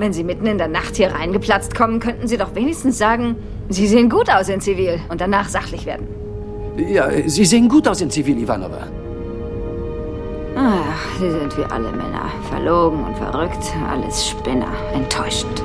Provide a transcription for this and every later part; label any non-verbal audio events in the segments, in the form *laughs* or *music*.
Wenn Sie mitten in der Nacht hier reingeplatzt kommen, könnten Sie doch wenigstens sagen, Sie sehen gut aus in Zivil und danach sachlich werden. Ja, Sie sehen gut aus in Zivil, Ivanova. Ach, Sie sind wie alle Männer. Verlogen und verrückt, alles Spinner. Enttäuschend.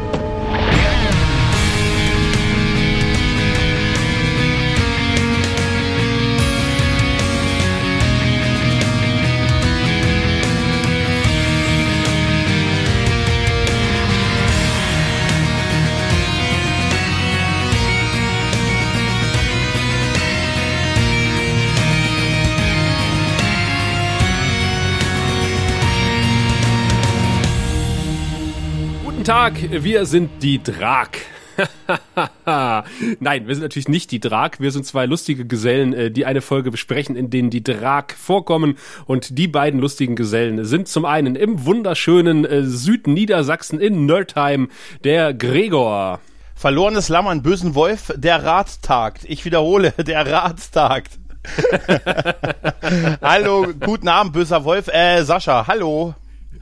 Tag, wir sind die Drag. *laughs* Nein, wir sind natürlich nicht die Drag. Wir sind zwei lustige Gesellen, äh, die eine Folge besprechen, in denen die Drag vorkommen. Und die beiden lustigen Gesellen sind zum einen im wunderschönen äh, Südniedersachsen in Nerdheim der Gregor. Verlorenes Lamm, einen bösen Wolf, der Rat tagt. Ich wiederhole, *laughs* der Rat tagt. *laughs* hallo, guten Abend, böser Wolf. Äh, Sascha, hallo.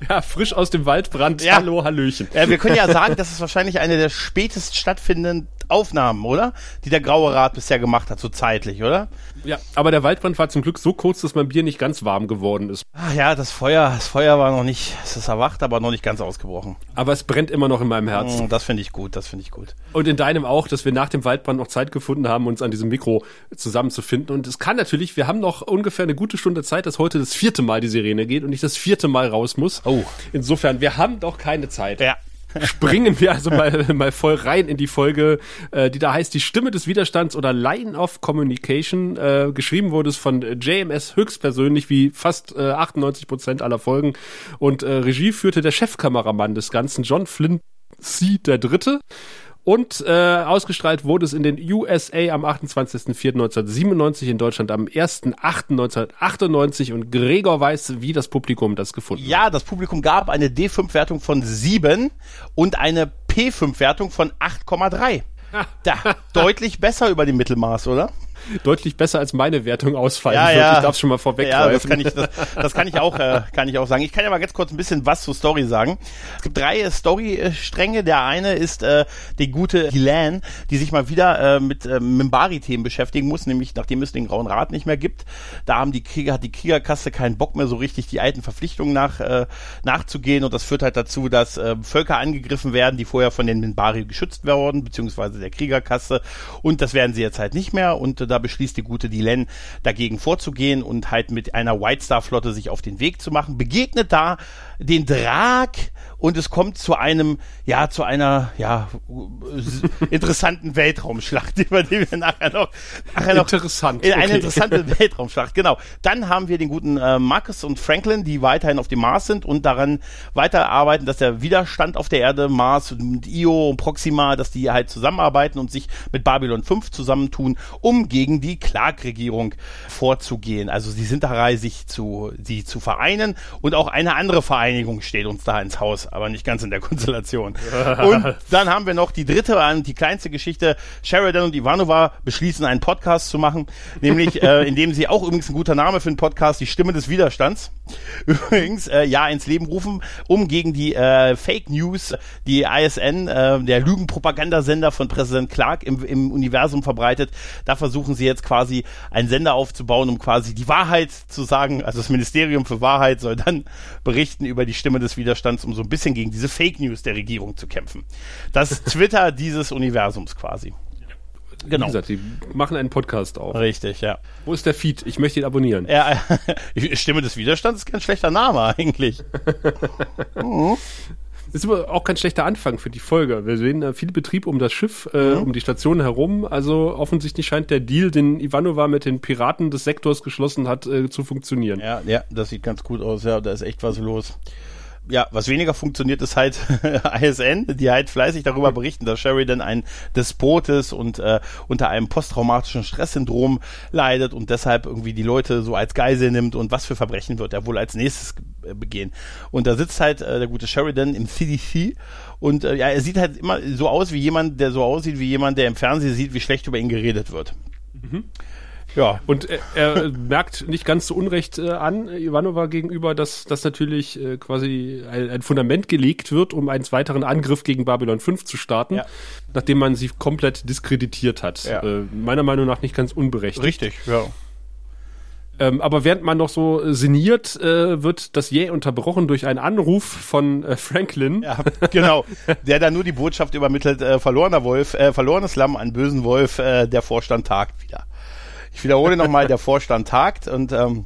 *laughs* Ja, frisch aus dem Waldbrand. Ja. Hallo, Hallöchen. Ja, wir können ja sagen, das ist wahrscheinlich eine der spätest stattfindenden Aufnahmen, oder? Die der Graue Rat bisher gemacht hat, so zeitlich, oder? Ja, aber der Waldbrand war zum Glück so kurz, dass mein Bier nicht ganz warm geworden ist. Ah ja, das Feuer, das Feuer war noch nicht, es ist erwacht, aber noch nicht ganz ausgebrochen. Aber es brennt immer noch in meinem Herzen. Mm, das finde ich gut, das finde ich gut. Und in deinem auch, dass wir nach dem Waldbrand noch Zeit gefunden haben, uns an diesem Mikro zusammenzufinden. Und es kann natürlich, wir haben noch ungefähr eine gute Stunde Zeit, dass heute das vierte Mal die Sirene geht und nicht das vierte Mal raus muss. Oh. Insofern, wir haben doch keine Zeit. Ja springen wir also mal, *laughs* mal voll rein in die Folge, äh, die da heißt Die Stimme des Widerstands oder Line of Communication. Äh, geschrieben wurde es von JMS höchstpersönlich, wie fast äh, 98 Prozent aller Folgen. Und äh, Regie führte der Chefkameramann des Ganzen, John Flynn C. der Dritte. Und äh, ausgestrahlt wurde es in den USA am 28.04.1997, in Deutschland am 1.08.1998 und Gregor weiß, wie das Publikum das gefunden ja, hat. Ja, das Publikum gab eine D5-Wertung von 7 und eine P5-Wertung von 8,3. Da, *laughs* deutlich besser über dem Mittelmaß, oder? Deutlich besser als meine Wertung ausfallen ja, wird. Ja. Ich darf schon mal vorweggreifen. Ja, das kann ich, das, das kann ich auch, äh, kann ich auch sagen. Ich kann ja mal ganz kurz ein bisschen was zur Story sagen. Es gibt drei Story-Stränge. Der eine ist äh, die gute Gilan, die sich mal wieder äh, mit äh, Mimbari-Themen beschäftigen muss, nämlich nachdem es den Grauen Rat nicht mehr gibt. Da haben die Krieger, hat die Kriegerkasse keinen Bock mehr so richtig die alten Verpflichtungen nach, äh, nachzugehen und das führt halt dazu, dass äh, Völker angegriffen werden, die vorher von den Minbari geschützt werden, beziehungsweise der Kriegerkasse und das werden sie jetzt halt nicht mehr und äh, da beschließt die gute Dylan dagegen vorzugehen und halt mit einer White Star Flotte sich auf den Weg zu machen. Begegnet da den Drag und es kommt zu einem, ja, zu einer, ja, interessanten *laughs* Weltraumschlacht, über die wir nachher noch, nachher noch interessant, in eine okay. interessante *laughs* Weltraumschlacht, genau. Dann haben wir den guten äh, Marcus und Franklin, die weiterhin auf dem Mars sind und daran weiterarbeiten, dass der Widerstand auf der Erde, Mars und Io und Proxima, dass die halt zusammenarbeiten und sich mit Babylon 5 zusammentun, um gegen die Clark-Regierung vorzugehen. Also sie sind dabei, sich zu, sie zu vereinen und auch eine andere Vereinigung steht uns da ins Haus aber nicht ganz in der *laughs* Konstellation. und dann haben wir noch die dritte und die kleinste Geschichte. Sheridan und Ivanova beschließen, einen Podcast zu machen, nämlich *laughs* äh, indem sie auch übrigens ein guter Name für einen Podcast, die Stimme des Widerstands, *laughs* übrigens äh, ja ins Leben rufen, um gegen die äh, Fake News, die ISN, äh, der Lügenpropagandasender von Präsident Clark im, im Universum verbreitet. Da versuchen sie jetzt quasi einen Sender aufzubauen, um quasi die Wahrheit zu sagen. Also das Ministerium für Wahrheit soll dann berichten über die Stimme des Widerstands, um so ein bisschen gegen diese Fake News der Regierung zu kämpfen. Das *laughs* Twitter dieses Universums quasi. Genau. Wie gesagt, die machen einen Podcast auf. Richtig, ja. Wo ist der Feed? Ich möchte ihn abonnieren. Ja, *laughs* Stimme des Widerstands ist kein schlechter Name eigentlich. *laughs* mhm. Ist aber auch kein schlechter Anfang für die Folge. Wir sehen äh, viel Betrieb um das Schiff, äh, mhm. um die Station herum. Also offensichtlich scheint der Deal, den Ivanova mit den Piraten des Sektors geschlossen hat, äh, zu funktionieren. Ja, ja, das sieht ganz gut aus. Ja, da ist echt was los ja, was weniger funktioniert, ist halt *laughs* ISN, die halt fleißig darüber berichten, dass Sheridan ein Despot ist und äh, unter einem posttraumatischen Stresssyndrom leidet und deshalb irgendwie die Leute so als Geisel nimmt und was für Verbrechen wird er wohl als nächstes begehen. Und da sitzt halt äh, der gute Sheridan im CDC und äh, ja, er sieht halt immer so aus wie jemand, der so aussieht wie jemand, der im Fernsehen sieht, wie schlecht über ihn geredet wird. Mhm. Ja. Und er, er merkt nicht ganz so unrecht äh, an, Ivanova gegenüber, dass, dass natürlich äh, quasi ein, ein Fundament gelegt wird, um einen weiteren Angriff gegen Babylon 5 zu starten, Ja. nachdem man sie komplett diskreditiert hat. Ja. Äh, meiner Meinung nach nicht ganz unberechtigt. Richtig, ja. Ähm, aber während man noch so äh, sinniert, äh, wird das jäh unterbrochen durch einen Anruf von äh, Franklin. Ja, genau. Der da nur die Botschaft übermittelt, äh, verlorener Wolf, äh, verlorenes Lamm, einen bösen Wolf, äh, der Vorstand tagt wieder. Ich wiederhole nochmal, der Vorstand tagt und ähm,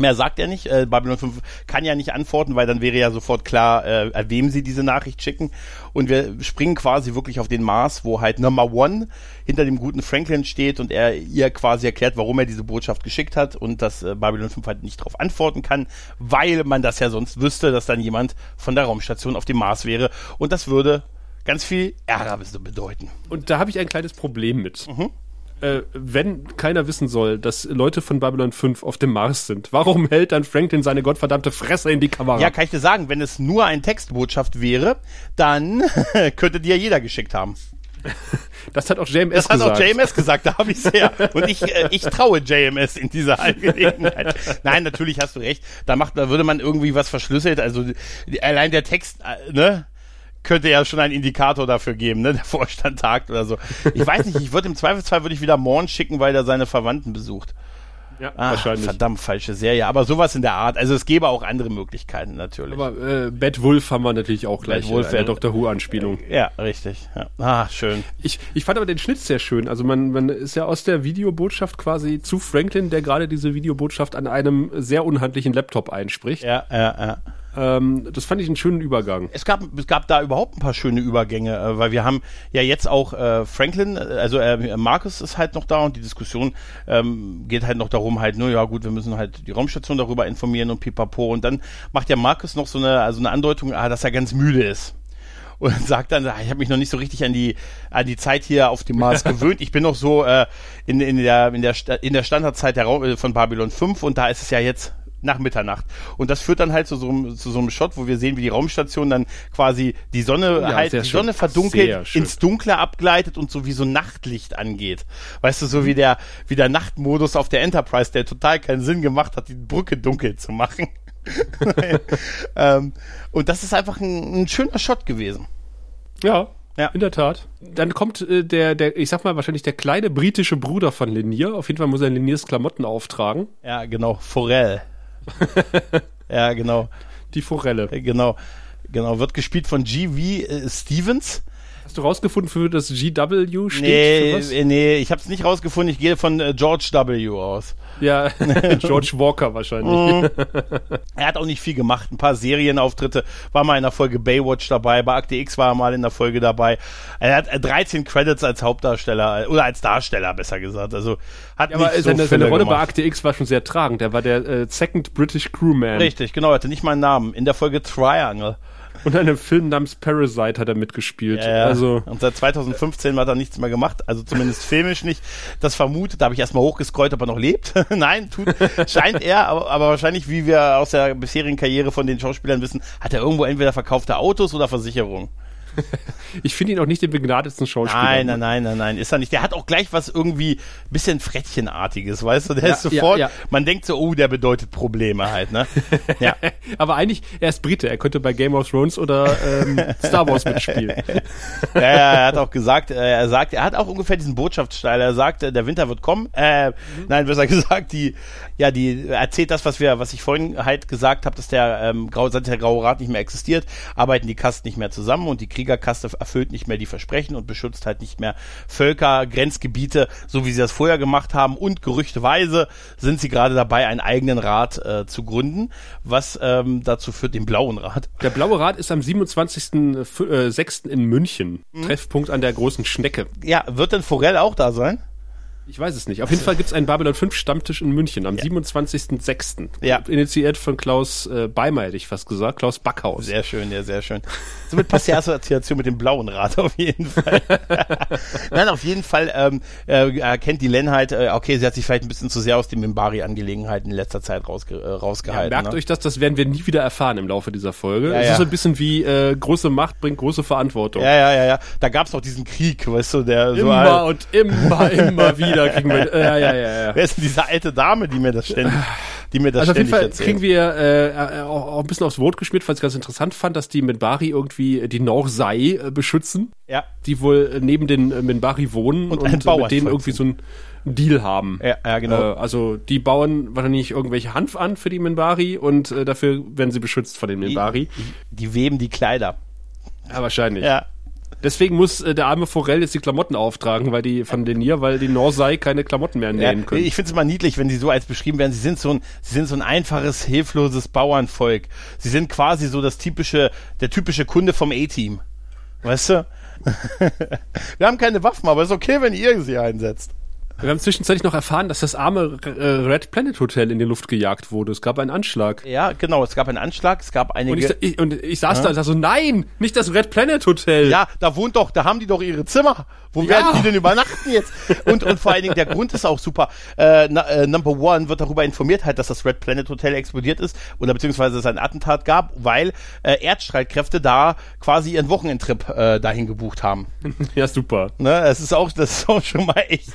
mehr sagt er nicht. Äh, Babylon 5 kann ja nicht antworten, weil dann wäre ja sofort klar, äh, wem sie diese Nachricht schicken. Und wir springen quasi wirklich auf den Mars, wo halt Number One hinter dem guten Franklin steht und er ihr quasi erklärt, warum er diese Botschaft geschickt hat und dass äh, Babylon 5 halt nicht darauf antworten kann, weil man das ja sonst wüsste, dass dann jemand von der Raumstation auf dem Mars wäre. Und das würde ganz viel Ärger bedeuten. Und da habe ich ein kleines Problem mit. Mhm. Äh, wenn keiner wissen soll, dass Leute von Babylon 5 auf dem Mars sind, warum hält dann Franklin seine gottverdammte Fresse in die Kamera? Ja, kann ich dir sagen, wenn es nur eine Textbotschaft wäre, dann *laughs* könnte die ja jeder geschickt haben. *laughs* das hat auch JMS Das hat gesagt. auch JMS gesagt, da habe ich sehr. Und ich, äh, ich traue JMS in dieser Angelegenheit. Nein, natürlich hast du recht. Da macht, da würde man irgendwie was verschlüsselt. Also allein der Text, äh, ne? Könnte ja schon einen Indikator dafür geben, ne? Der Vorstand tagt oder so. Ich weiß nicht, ich würde im Zweifelsfall würde ich wieder Morn schicken, weil er seine Verwandten besucht. Ja, Ah, wahrscheinlich. verdammt falsche Serie. Aber sowas in der Art. Also es gäbe auch andere Möglichkeiten natürlich. Aber äh, Bad Wolf haben wir natürlich auch gleich Bad Wolf in der wäre- Doctor Who-Anspielung. ja, richtig. Ja. Ah, schön. Ich, ich fand aber den Schnitt sehr schön. Also man, man ist ja aus der Videobotschaft quasi zu Franklin, der gerade diese Videobotschaft an einem sehr unhandlichen Laptop einspricht. Ja, ja, ja. Ähm, das fand ich einen schönen Übergang. Es gab, es gab da überhaupt ein paar schöne Übergänge, äh, weil wir haben ja jetzt auch äh, Franklin, äh, also äh, Marcus ist halt noch da und die Diskussion ähm, geht halt noch darum, halt, nur ja gut, wir müssen halt die Raumstation darüber informieren und pipapo. Und dann macht ja Marcus noch so eine, also eine Andeutung, ah, dass er ganz müde ist. Und *laughs* sagt dann, ah, ich habe mich noch nicht so richtig an die an die Zeit hier auf dem Mars *laughs* gewöhnt. Ich bin noch so äh, in, in der in der in der Standardzeit der Raum, äh, von Babylon 5 und da ist es ja jetzt nach Mitternacht. Und das führt dann halt zu so, einem, zu so einem Shot, wo wir sehen, wie die Raumstation dann quasi die Sonne Ja, halt, die schön. Sonne verdunkelt, ins Dunkle abgleitet und so wie so Nachtlicht angeht. Weißt du, so wie der, wie der Nachtmodus auf der Enterprise, der total keinen Sinn gemacht hat, die Brücke dunkel zu machen. *laughs* *laughs* ähm, und das ist einfach ein, ein schöner Shot gewesen. Ja, Ja. in der Tat. Dann kommt äh, der, der, ich sag mal wahrscheinlich der kleine britische Bruder von Linier. Auf jeden Fall muss er Liniers Klamotten auftragen. Ja, genau. Forell. *laughs* ja, genau. Die Forelle. Genau. Genau. Wird gespielt von G.V. äh, Stevens. Hast du rausgefunden, für das GW steht? Nee, äh, nee, ich habe es nicht rausgefunden. Ich gehe von äh, George W. aus. Ja, *laughs* *laughs* George Walker wahrscheinlich. Mhm. *laughs* Er hat auch nicht viel gemacht. Ein paar Serienauftritte. War mal in der Folge Baywatch dabei. Bei Akte X war er mal in der Folge dabei. Er hat äh, 13 Credits als Hauptdarsteller. äh, Oder als Darsteller, besser gesagt. Also hat Ja, aber nicht so seine, seine Rolle bei gemacht. Akte X war schon sehr tragend. Er war der äh, Second British Crewman. Richtig, genau. Er hatte nicht meinen Namen. In der Folge Triangle. Und in einem Film namens Parasite hat er mitgespielt. Ja, ja. Also, und seit 2015 hat er nichts mehr gemacht, also zumindest filmisch nicht. Das vermutet, da habe ich erstmal hochgescrollt, ob er noch lebt. *laughs* Nein, tut, scheint er, aber, aber wahrscheinlich, wie wir aus der bisherigen Karriere von den Schauspielern wissen, hat er irgendwo entweder verkaufte Autos oder Versicherungen. *laughs* ich finde ihn auch nicht den begnadetsten Schauspieler. Nein, nein, nein, nein, nein, ist er nicht. Der hat auch gleich was irgendwie bisschen Frettchenartiges, weißt du? Der Ja, ist sofort, ja, ja. man denkt so, oh, der bedeutet Probleme halt, ne? *laughs* Ja. Aber eigentlich, er ist Brite. Er könnte bei Game of Thrones oder ähm, *laughs* Star Wars mitspielen. ja, er hat auch gesagt, äh, er sagt, er hat auch ungefähr diesen Botschaftsstyle. Er sagt, äh, der Winter wird kommen. Äh, Nein, besser gesagt, die, ja, die erzählt das, was wir, was ich vorhin halt gesagt habe, dass der ähm, Grau, seit der Graue Rat nicht mehr existiert, arbeiten die Kasten nicht mehr zusammen und die Kriegerkaste erfüllt nicht mehr die Versprechen und beschützt halt nicht mehr Völker, Grenzgebiete, so wie sie das vorher gemacht haben. Und gerüchteweise sind sie gerade dabei, einen eigenen Rat äh, zu gründen, was ähm, dazu führt, den Blauen Rat. Der Blaue Rat ist am 27.06. in München. Mhm. Treffpunkt an der großen Schnecke. Ja, wird denn Forell auch da sein? Ich weiß es nicht. Auf jeden Fall gibt es einen Babylon 5 Stammtisch in München am 27.06. Ja. Initiiert von Klaus äh, Beimer, hätte ich fast gesagt. Klaus Backhaus. Sehr schön, ja, sehr schön. Somit passt die Assoziation mit dem blauen Rad auf jeden Fall. *laughs* Nein, auf jeden Fall ähm, äh, erkennt die Len halt, äh, okay, sie hat sich vielleicht ein bisschen zu sehr aus den Mimbari-Angelegenheiten in letzter Zeit rausge äh, Ja, rausgehalten. merkt ne? euch das, das werden wir nie wieder erfahren im Laufe dieser Folge. Ja, es ja. ist so ein bisschen wie äh, große Macht bringt große Verantwortung. Ja, ja, ja, ja. Da gab's noch diesen Krieg, weißt du, der so Immer und immer, immer *laughs* wieder ja, kriegen wir, *laughs* ja, ja, ja, ja. Wer ist denn diese alte Dame, die mir das ständig, die mir das Also auf jeden ständig Fall erzählt? kriegen wir äh, äh, auch, auch ein bisschen aufs Wort geschmiert, weil ich ganz interessant fand, dass die Minbari irgendwie die Norsei äh, beschützen, ja, die wohl äh, neben den Minbari wohnen Und und, mit denen irgendwie so ein Deal haben. ja, ja, genau. Äh, also die bauen wahrscheinlich irgendwelche Hanf an für die Minbari und äh, dafür werden sie beschützt von den Minbari. die, die weben die Kleider. Ja, wahrscheinlich. Ja. Deswegen muss äh, der arme Forell jetzt die Klamotten auftragen, weil die von Denier, weil die Norsei keine Klamotten mehr Ja, nähen können. ich finde es immer niedlich, wenn sie so als beschrieben werden. Sie sind so ein, sie sind so ein einfaches, hilfloses Bauernvolk. Sie sind quasi so das typische, der typische Kunde vom A-Team. Weißt du? *laughs* Wir haben keine Waffen, aber ist okay, wenn ihr sie einsetzt. Wir haben zwischenzeitlich noch erfahren, dass das arme äh, Red Planet Hotel in die Luft gejagt wurde. Es gab einen Anschlag. Ja, genau. Es gab einen Anschlag, es gab einige. Und ich, ich, und ich saß da und sag so, nein, nicht das Red Planet Hotel. Ja, da wohnt doch, da haben die doch ihre Zimmer. Wo Ja. werden die denn übernachten jetzt? Und, und vor allen Dingen, der Grund ist auch super. Äh, na, äh, Number One wird darüber informiert halt, dass das Red Planet Hotel explodiert ist oder beziehungsweise es ein Attentat gab, weil äh, Erdstreitkräfte da quasi ihren Wochenendtrip äh, dahin gebucht haben. *laughs* ja super. Ne, das ist auch, das ist auch schon mal echt.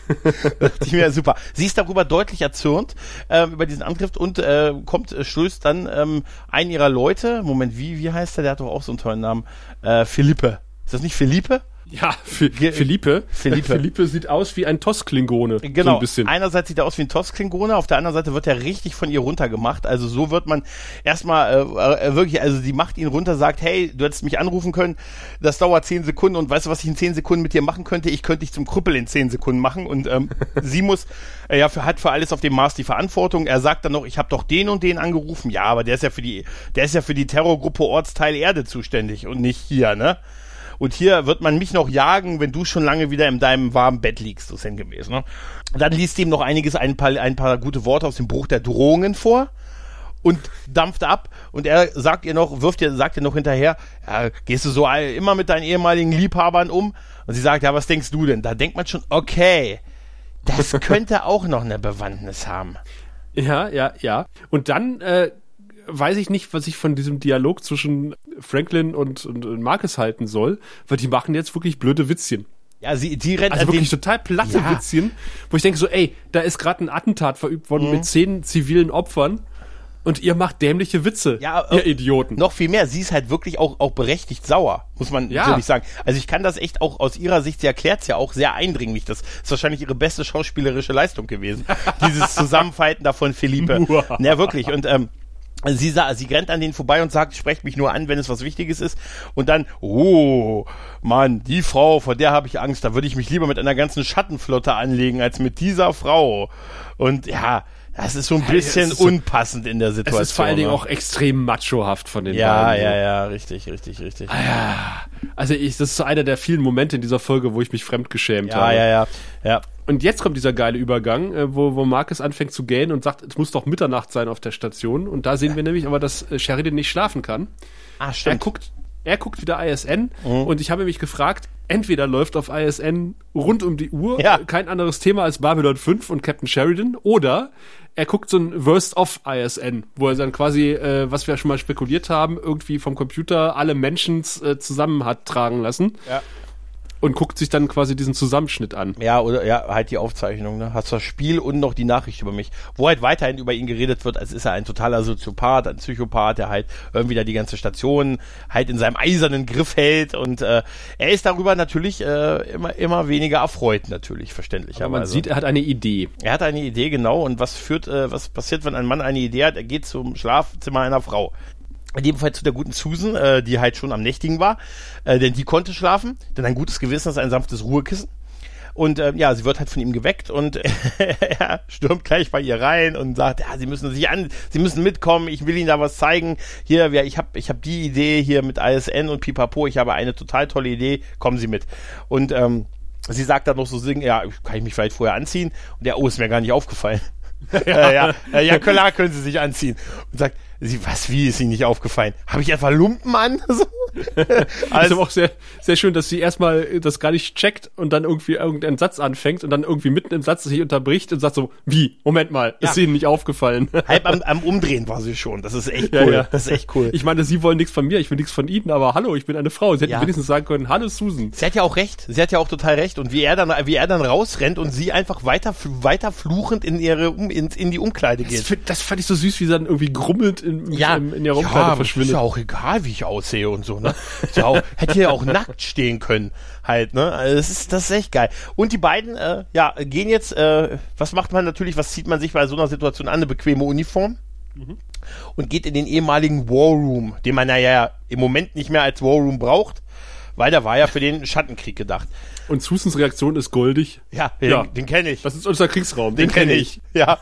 Dachte ich mir, super. Sie ist darüber deutlich erzürnt ähm, über diesen Angriff und äh, kommt, äh, stößt dann ähm, einen ihrer Leute. Moment, wie wie heißt der? Der hat doch auch so einen tollen Namen. Äh, Philippe. Ist das nicht Philippe? Ja, Philippe. Philippe. Philippe sieht aus wie ein Tosklingone. So Genau. ein bisschen. Einerseits sieht er aus wie ein Tosklingone, auf der anderen Seite wird er richtig von ihr runtergemacht. Also so wird man erstmal äh, äh, wirklich, also die macht ihn runter, sagt, hey, du hättest mich anrufen können, das dauert zehn Sekunden und weißt du, was ich in zehn Sekunden mit dir machen könnte? Ich könnte dich zum Krüppel in zehn Sekunden machen und ähm, *laughs* sie muss, äh, ja, für, hat für alles auf dem Mars die Verantwortung. Er sagt dann noch, ich habe doch den und den angerufen. Ja, aber der ist ja für die, der ist ja für die Terrorgruppe Ortsteil Erde zuständig und nicht hier, ne? Und hier wird man mich noch jagen, wenn du schon lange wieder in deinem warmen Bett liegst, so sinngemäß. Ne? Dann liest ihm noch einiges, ein paar, ein paar gute Worte aus dem Buch der Drohungen vor und dampft ab. Und er sagt ihr noch, wirft ihr, sagt ihr noch hinterher, ja, gehst du so immer mit deinen ehemaligen Liebhabern um? Und sie sagt, ja, was denkst du denn? Da denkt man schon, okay, das *laughs* könnte auch noch eine Bewandtnis haben. Ja, ja, ja. Und dann äh, weiß ich nicht, was ich von diesem Dialog zwischen Franklin und, und, und Marcus halten soll, weil die machen jetzt wirklich blöde Witzchen. Ja, sie, die rennt Also wirklich total platte Ja. Witzchen, wo ich denke so, ey, da ist gerade ein Attentat verübt worden Mhm. mit zehn zivilen Opfern und ihr macht dämliche Witze, Ja, ihr äh, Idioten. Noch viel mehr. Sie ist halt wirklich auch, auch berechtigt sauer, muss man Ja. natürlich sagen. Also ich kann das echt auch aus ihrer Sicht, sie erklärt es ja auch sehr eindringlich. Das ist wahrscheinlich ihre beste schauspielerische Leistung gewesen. *laughs* Dieses Zusammenfalten da von Philippe. ja, wirklich. Und ähm, Sie, sa- sie rennt an denen vorbei und sagt, sprecht mich nur an, wenn es was Wichtiges ist. Und dann, oh, Mann, die Frau, vor der habe ich Angst. Da würde ich mich lieber mit einer ganzen Schattenflotte anlegen, als mit dieser Frau. Und ja, das ist so ein Ja, bisschen es so- unpassend in der es Situation. ist vor allen Dingen ne? auch extrem machohaft von den Ja, beiden. ja, ja, richtig, richtig, richtig. Also ich, das ist einer der vielen Momente in dieser Folge, wo ich mich fremdgeschämt Ja, habe. ja, ja, ja. Und jetzt kommt dieser geile Übergang, äh, wo, wo Marcus anfängt zu gähnen und sagt, es muss doch Mitternacht sein auf der Station. Und da sehen wir nämlich aber, dass äh, Sheridan nicht schlafen kann. Ah, Er stimmt. guckt, er guckt wieder ISN Mhm. und ich habe mich gefragt, entweder läuft auf ISN rund um die Uhr Ja. kein anderes Thema als Babylon 5 und Captain Sheridan oder er guckt so ein Worst of ISN, wo er dann quasi, äh, was wir schon mal spekuliert haben, irgendwie vom Computer alle Menschen äh, zusammen hat tragen lassen Ja. Und guckt sich dann quasi diesen Zusammenschnitt an. Ja, oder ja, halt die Aufzeichnung, ne? Hast das Spiel und noch die Nachricht über mich. Wo halt weiterhin über ihn geredet wird, als ist er ein totaler Soziopath, ein Psychopath, der halt irgendwie da die ganze Station halt in seinem eisernen Griff hält und äh, er ist darüber natürlich äh, immer immer weniger erfreut, natürlich, verständlicherweise. Aber man sieht, er hat eine Idee. Er hat eine Idee, genau. Und was führt, äh, was passiert, wenn ein Mann eine Idee hat? Er geht zum Schlafzimmer einer Frau. In dem Fall zu der guten Susan, äh, die halt schon am Nächtigen war. Äh, denn die konnte schlafen, denn ein gutes Gewissen ist ein sanftes Ruhekissen. Und äh, ja, sie wird halt von ihm geweckt und *laughs* er stürmt gleich bei ihr rein und sagt, ja, sie müssen sich an, sie müssen mitkommen, ich will ihnen da was zeigen. Hier, ja, ich habe ich hab die Idee hier mit ISN und Pipapo, ich habe eine total tolle Idee, kommen Sie mit. Und ähm, sie sagt dann noch so singen, ja, kann ich mich vielleicht vorher anziehen? Und der, oh, ist mir gar nicht aufgefallen. *laughs* ja, ja, ja, klar können sie sich anziehen. Und sagt, Sie, was, wie ist Ihnen nicht aufgefallen? Habe ich etwa Lumpen an? *laughs* So. Also, ist aber auch sehr, sehr schön, dass sie erstmal das gar nicht checkt und dann irgendwie irgendeinen Satz anfängt und dann irgendwie mitten im Satz sich unterbricht und sagt so, wie? Moment mal, Ja. ist Ihnen nicht aufgefallen? *laughs* halb am, am Umdrehen war sie schon. Das ist echt Ja, cool. ja. Das ist echt cool. Ich meine, Sie wollen nichts von mir, ich will nichts von Ihnen, aber hallo, ich bin eine Frau. Sie hätten Ja. wenigstens sagen können, hallo Susan. Sie hat ja auch recht. Sie hat ja auch total recht. Und wie er dann, wie er dann rausrennt und sie einfach weiter, weiter fluchend in ihre, in, in die Umkleide Das, geht. find- das fand ich so süß, wie sie dann irgendwie grummelnd in, Ja, in, in der ja, Raumkleide ist verschwindet. ja auch egal, wie ich aussehe und so, ne? Ist ja auch, *laughs* hätte ja auch nackt stehen können, halt, ne? Also das ist, das ist echt geil. Und die beiden, äh, ja, gehen jetzt, äh, was macht man natürlich, was zieht man sich bei so einer Situation an? Eine bequeme Uniform. Und geht in den ehemaligen War Room, den man ja, ja im Moment nicht mehr als War Room braucht, weil der war ja für den Schattenkrieg gedacht. Und Susans Reaktion ist goldig. Ja, den, Ja. den kenne ich. Das ist unser Kriegsraum. Den kenne ich. Ja.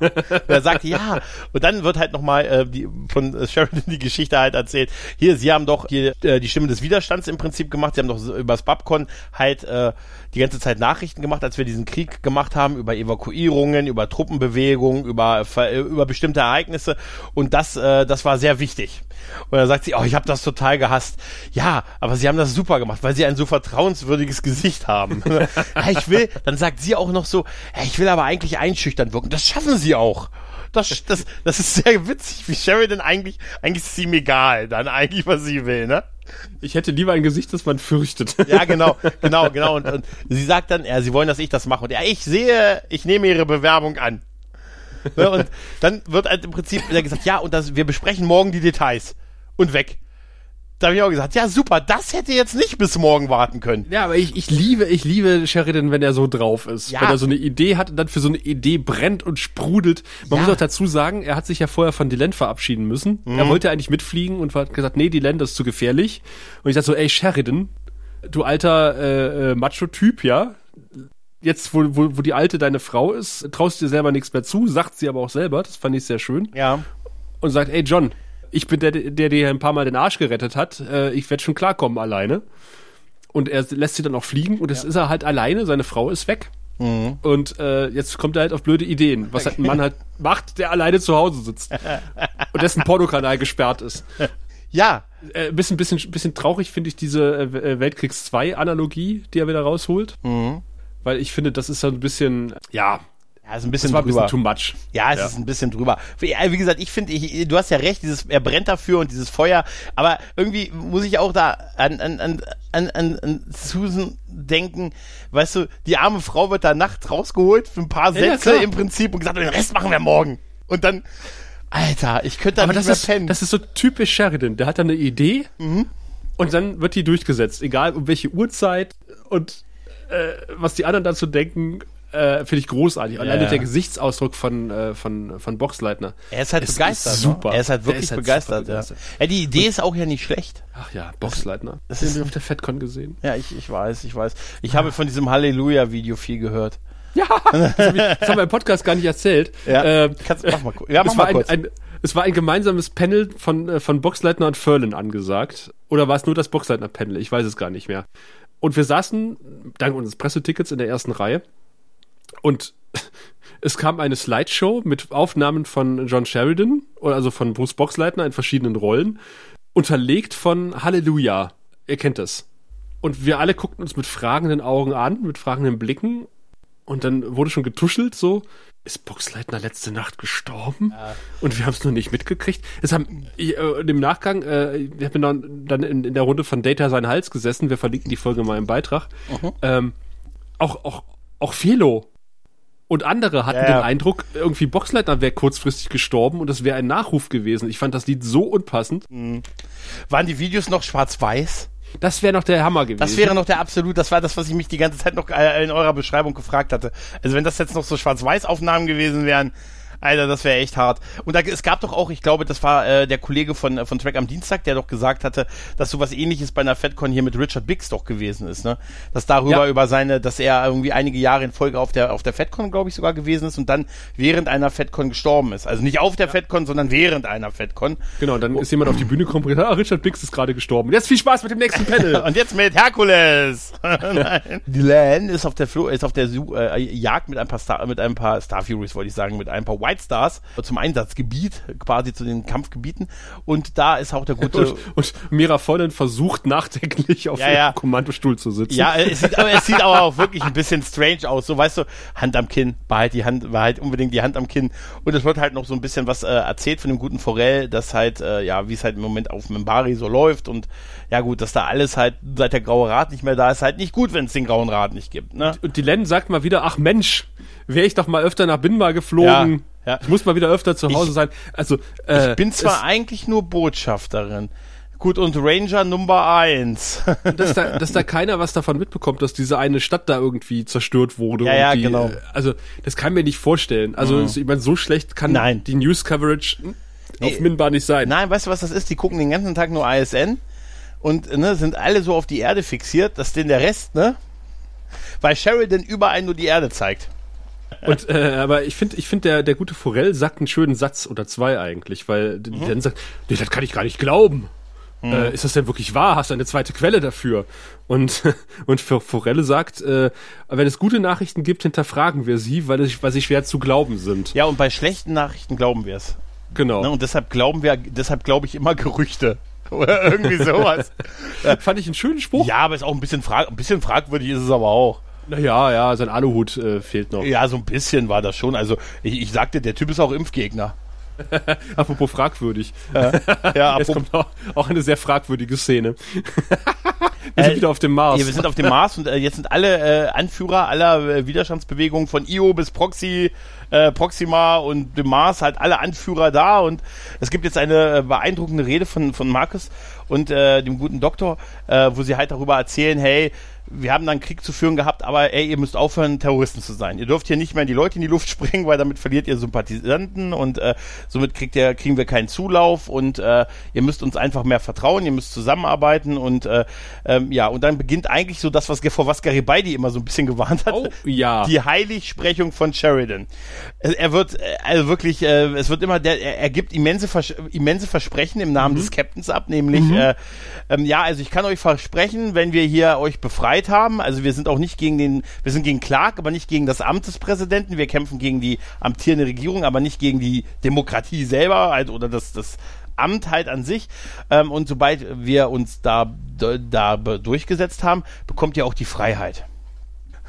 er sagt ja. Und dann wird halt nochmal äh, die, von äh, Sheridan die Geschichte halt erzählt. Hier, sie haben doch hier, äh, die Stimme des Widerstands im Prinzip gemacht. Sie haben doch übers Babcon halt äh, die ganze Zeit Nachrichten gemacht, als wir diesen Krieg gemacht haben, über Evakuierungen, über Truppenbewegungen, über, äh, über bestimmte Ereignisse. Und das, äh, das war sehr wichtig. Und dann sagt sie, oh, ich habe das total gehasst. Ja, aber sie haben das super gemacht, weil sie ein so vertrauenswürdiges Gesicht haben. *laughs* ja, ich will, dann sagt sie auch noch so, ja, ich will aber eigentlich einschüchternd wirken. Das schaffen sie auch. Das, das, das ist sehr witzig, wie Sheridan eigentlich, eigentlich ist es ihm egal, dann eigentlich, was sie will, ne? Ich hätte lieber ein Gesicht, das man fürchtet. *laughs* Ja, genau, *laughs* genau, genau. Und, und sie sagt dann, ja, sie wollen, dass ich das mache. Und ja, ich sehe, ich nehme ihre Bewerbung an. *laughs* Ne, und dann wird halt im Prinzip gesagt, ja, und das, wir besprechen morgen die Details. Und weg. Da habe ich auch gesagt, ja, super, das hätte jetzt nicht bis morgen warten können. Ja, aber ich, ich liebe, ich liebe Sheridan, wenn er so drauf ist. Ja. Wenn er so eine Idee hat und dann für so eine Idee brennt und sprudelt. Man Ja. muss auch dazu sagen, er hat sich ja vorher von Dylan verabschieden müssen. Er wollte eigentlich mitfliegen und hat gesagt, nee, Dylan, das ist zu gefährlich. Und ich sag so, ey, Sheridan, du alter äh, äh, Macho-Typ, ja. Jetzt, wo, wo, wo die Alte deine Frau ist, traust dir selber nichts mehr zu, sagt sie aber auch selber, das fand ich sehr schön. Ja. Und sagt, ey John, ich bin der, der dir ein paar Mal den Arsch gerettet hat. Äh, ich werde schon klarkommen alleine. Und er lässt sie dann auch fliegen und jetzt ist er halt alleine, seine Frau ist weg. Und äh, jetzt kommt er halt auf blöde Ideen, was halt ein Mann halt *laughs* macht, der alleine zu Hause sitzt und dessen Pornokanal gesperrt ist. Ja. Äh, bisschen, bisschen, bisschen traurig finde ich diese äh, Weltkriegs 2 Analogie, die er wieder rausholt. Weil ich finde, das ist so ein bisschen, ja, Ja, ist ein bisschen das war ein drüber. bisschen too much. Ja, es ist ein bisschen drüber. Wie, äh, wie gesagt, ich finde, du hast ja recht, dieses, er brennt dafür und dieses Feuer, aber irgendwie muss ich auch da an, an, an, an, an, an Susan denken, weißt du, die arme Frau wird da nachts rausgeholt für ein paar Ja, ja, Sätze klar. im Prinzip und gesagt, den Rest machen wir morgen. Und dann, Alter, ich könnte da Aber nicht das mehr ist, pennen. das ist so typisch Sheridan. Der hat dann eine Idee und dann wird die durchgesetzt, egal um welche Uhrzeit und äh, was die anderen dazu denken, äh, finde ich großartig. Alleine Ja. der Gesichtsausdruck von, äh, von, von Boxleitner. er ist halt Es begeistert. ist super. Ne? Er ist halt wirklich ist halt begeistert, super ja. begeistert. ja. Die Idee ist auch ja nicht schlecht. Ach ja, Boxleitner. das Das ist- auf der FedCon gesehen. Ja, ich, ich weiß, ich weiß. Ich habe von diesem Halleluja-Video viel gehört. *laughs* Ja, das, hab ich, das haben wir im Podcast gar nicht erzählt. Ja, Ähm, kannst, mach mal, ja, mach es mal war ein, kurz. ein, es war ein gemeinsames Panel von, äh, von Boxleitner und Furlan angesagt. Oder war es nur das Boxleitner-Panel? Ich weiß es gar nicht mehr. Und wir saßen, dank unseres Pressetickets, in der ersten Reihe. Und *laughs* es kam eine Slideshow mit Aufnahmen von John Sheridan, also von Bruce Boxleitner in verschiedenen Rollen, unterlegt von Halleluja. Ihr kennt das. Und wir alle guckten uns mit fragenden Augen an, mit fragenden Blicken. Und dann wurde schon getuschelt, so, ist Boxleitner letzte Nacht gestorben? Und wir haben es nur nicht mitgekriegt. Es haben ich, äh, im Nachgang, äh, ich bin dann, dann in, in der Runde von Data seinen Hals gesessen, wir verlinken die Folge mal im Beitrag. Ähm, auch, auch, auch Felo und andere hatten Ja, ja. den Eindruck, irgendwie Boxleitner wäre kurzfristig gestorben und das wäre ein Nachruf gewesen. Ich fand das Lied so unpassend. Waren die Videos noch schwarz-weiß? Das wäre noch der Hammer gewesen. Das wäre noch der absolut, das war das, was ich mich die ganze Zeit noch äh, in eurer Beschreibung gefragt hatte. Also wenn das jetzt noch so Schwarz-Weiß-Aufnahmen gewesen wären, Alter, das wäre echt hart. Und da, es gab doch auch, ich glaube, das war äh, der Kollege von, äh, von Track am Dienstag, der doch gesagt hatte, dass sowas ähnliches bei einer FedCon hier mit Richard Biggs doch gewesen ist, ne? Dass darüber Ja. über seine, dass er irgendwie einige Jahre in Folge auf der, auf der FedCon, glaube ich, sogar gewesen ist und dann während einer FedCon gestorben ist. Also nicht auf der FedCon, sondern während einer FedCon. Genau, dann ist jemand auf die Bühne gekommen und gesagt, ah, Richard Biggs ist gerade gestorben. Jetzt viel Spaß mit dem nächsten Panel. *laughs* Und jetzt mit Herkules. *laughs* Nein. Dylan ist auf der Flo ist auf der Su äh, Jagd mit ein paar Star mit ein paar Star Furies wollte ich sagen, mit ein paar White Stars zum Einsatzgebiet, quasi zu den Kampfgebieten. Und da ist auch der gute. Und, und Mira Vollen versucht nachdenklich auf Ja, dem ja. Kommandostuhl zu sitzen. Ja, es sieht, aber es sieht aber auch wirklich ein bisschen strange aus. So, weißt du, Hand am Kinn, behalt die Hand, behalt unbedingt die Hand am Kinn. Und es wird halt noch so ein bisschen was äh, erzählt von dem guten Forell, dass halt, äh, ja, wie es halt im Moment auf Mimbari so läuft und ja gut, dass da alles halt, seit der Graue Rat nicht mehr da ist, halt nicht gut, wenn es den Grauen Rat nicht gibt, ne? Und die Len sagt mal wieder, ach Mensch, wäre ich doch mal öfter nach Binbar geflogen. Ja, ja. Ich muss mal wieder öfter zu Hause Ich- sein. Also, äh, Ich bin zwar eigentlich nur Botschafterin. Gut, und Ranger Nummer eins. *laughs* dass da, dass da keiner was davon mitbekommt, dass diese eine Stadt da irgendwie zerstört wurde. Ja, ja, die, genau. äh, Also, das kann mir nicht vorstellen. Also, es- ich meine, so schlecht kann Nein. die News-Coverage auf Nee. Minbar nicht sein. Nein, weißt du, was das ist? Die gucken den ganzen Tag nur ASN und ne, sind alle so auf die Erde fixiert, dass denen der Rest, ne? Weil Sheridan überall nur die Erde zeigt. Und, äh, aber ich finde, ich finde, der, der gute Forell sagt einen schönen Satz oder zwei eigentlich, weil Mhm. dann sagt, nee, das kann ich gar nicht glauben. Äh, ist das denn wirklich wahr? Hast du eine zweite Quelle dafür? Und, *laughs* und für Forelle sagt, äh, wenn es gute Nachrichten gibt, hinterfragen wir sie, weil, es, weil sie schwer zu glauben sind. Ja, und bei schlechten Nachrichten glauben wir es. Genau. Ne? Und deshalb glauben wir, deshalb glaube ich immer Gerüchte. *laughs* Oder irgendwie sowas. *laughs* Fand ich einen schönen Spruch. ja, aber ist auch ein bisschen, frag ein bisschen fragwürdig ist es aber auch. Naja, ja, sein Aluhut äh, fehlt noch. Ja, so ein bisschen war das schon. Also ich, ich sagte, der Typ ist auch Impfgegner. *laughs* Apropos fragwürdig. Ja, *laughs* Jetzt apropos- kommt auch, auch eine sehr fragwürdige Szene. *laughs* wir sind Äh, wieder auf dem Mars. Ja, wir sind auf dem Mars und äh, jetzt sind alle äh, Anführer aller äh, Widerstandsbewegungen von IO bis Proxy, äh, Proxima und dem Mars halt alle Anführer da und es gibt jetzt eine äh, beeindruckende Rede von, von Marcus und äh, dem guten Doktor, äh, wo sie halt darüber erzählen, hey, wir haben dann Krieg zu führen gehabt, aber ey, ihr müsst aufhören, Terroristen zu sein. Ihr dürft hier nicht mehr in die Leute in die Luft *laughs* springen, weil damit verliert ihr Sympathisanten und äh, somit kriegt ihr, kriegen wir keinen Zulauf und äh, ihr müsst uns einfach mehr vertrauen, ihr müsst zusammenarbeiten und äh, ähm, ja, und dann beginnt eigentlich so das, was vor was Garibaldi immer so ein bisschen gewarnt hat. Oh, ja. Die Heiligsprechung von Sheridan. Er wird, äh, also wirklich, äh, es wird immer, der, er, er gibt immense, Vers immense Versprechen im Namen des Captains ab, nämlich, äh, ähm, ja, also ich kann euch versprechen, wenn wir hier euch befreit haben, also wir sind auch nicht gegen den, wir sind gegen Clark, aber nicht gegen das Amt des Präsidenten, wir kämpfen gegen die amtierende Regierung, aber nicht gegen die Demokratie selber, halt, oder das, das Amt halt an sich. Ähm, und sobald wir uns da, da durchgesetzt haben, bekommt ihr auch die Freiheit.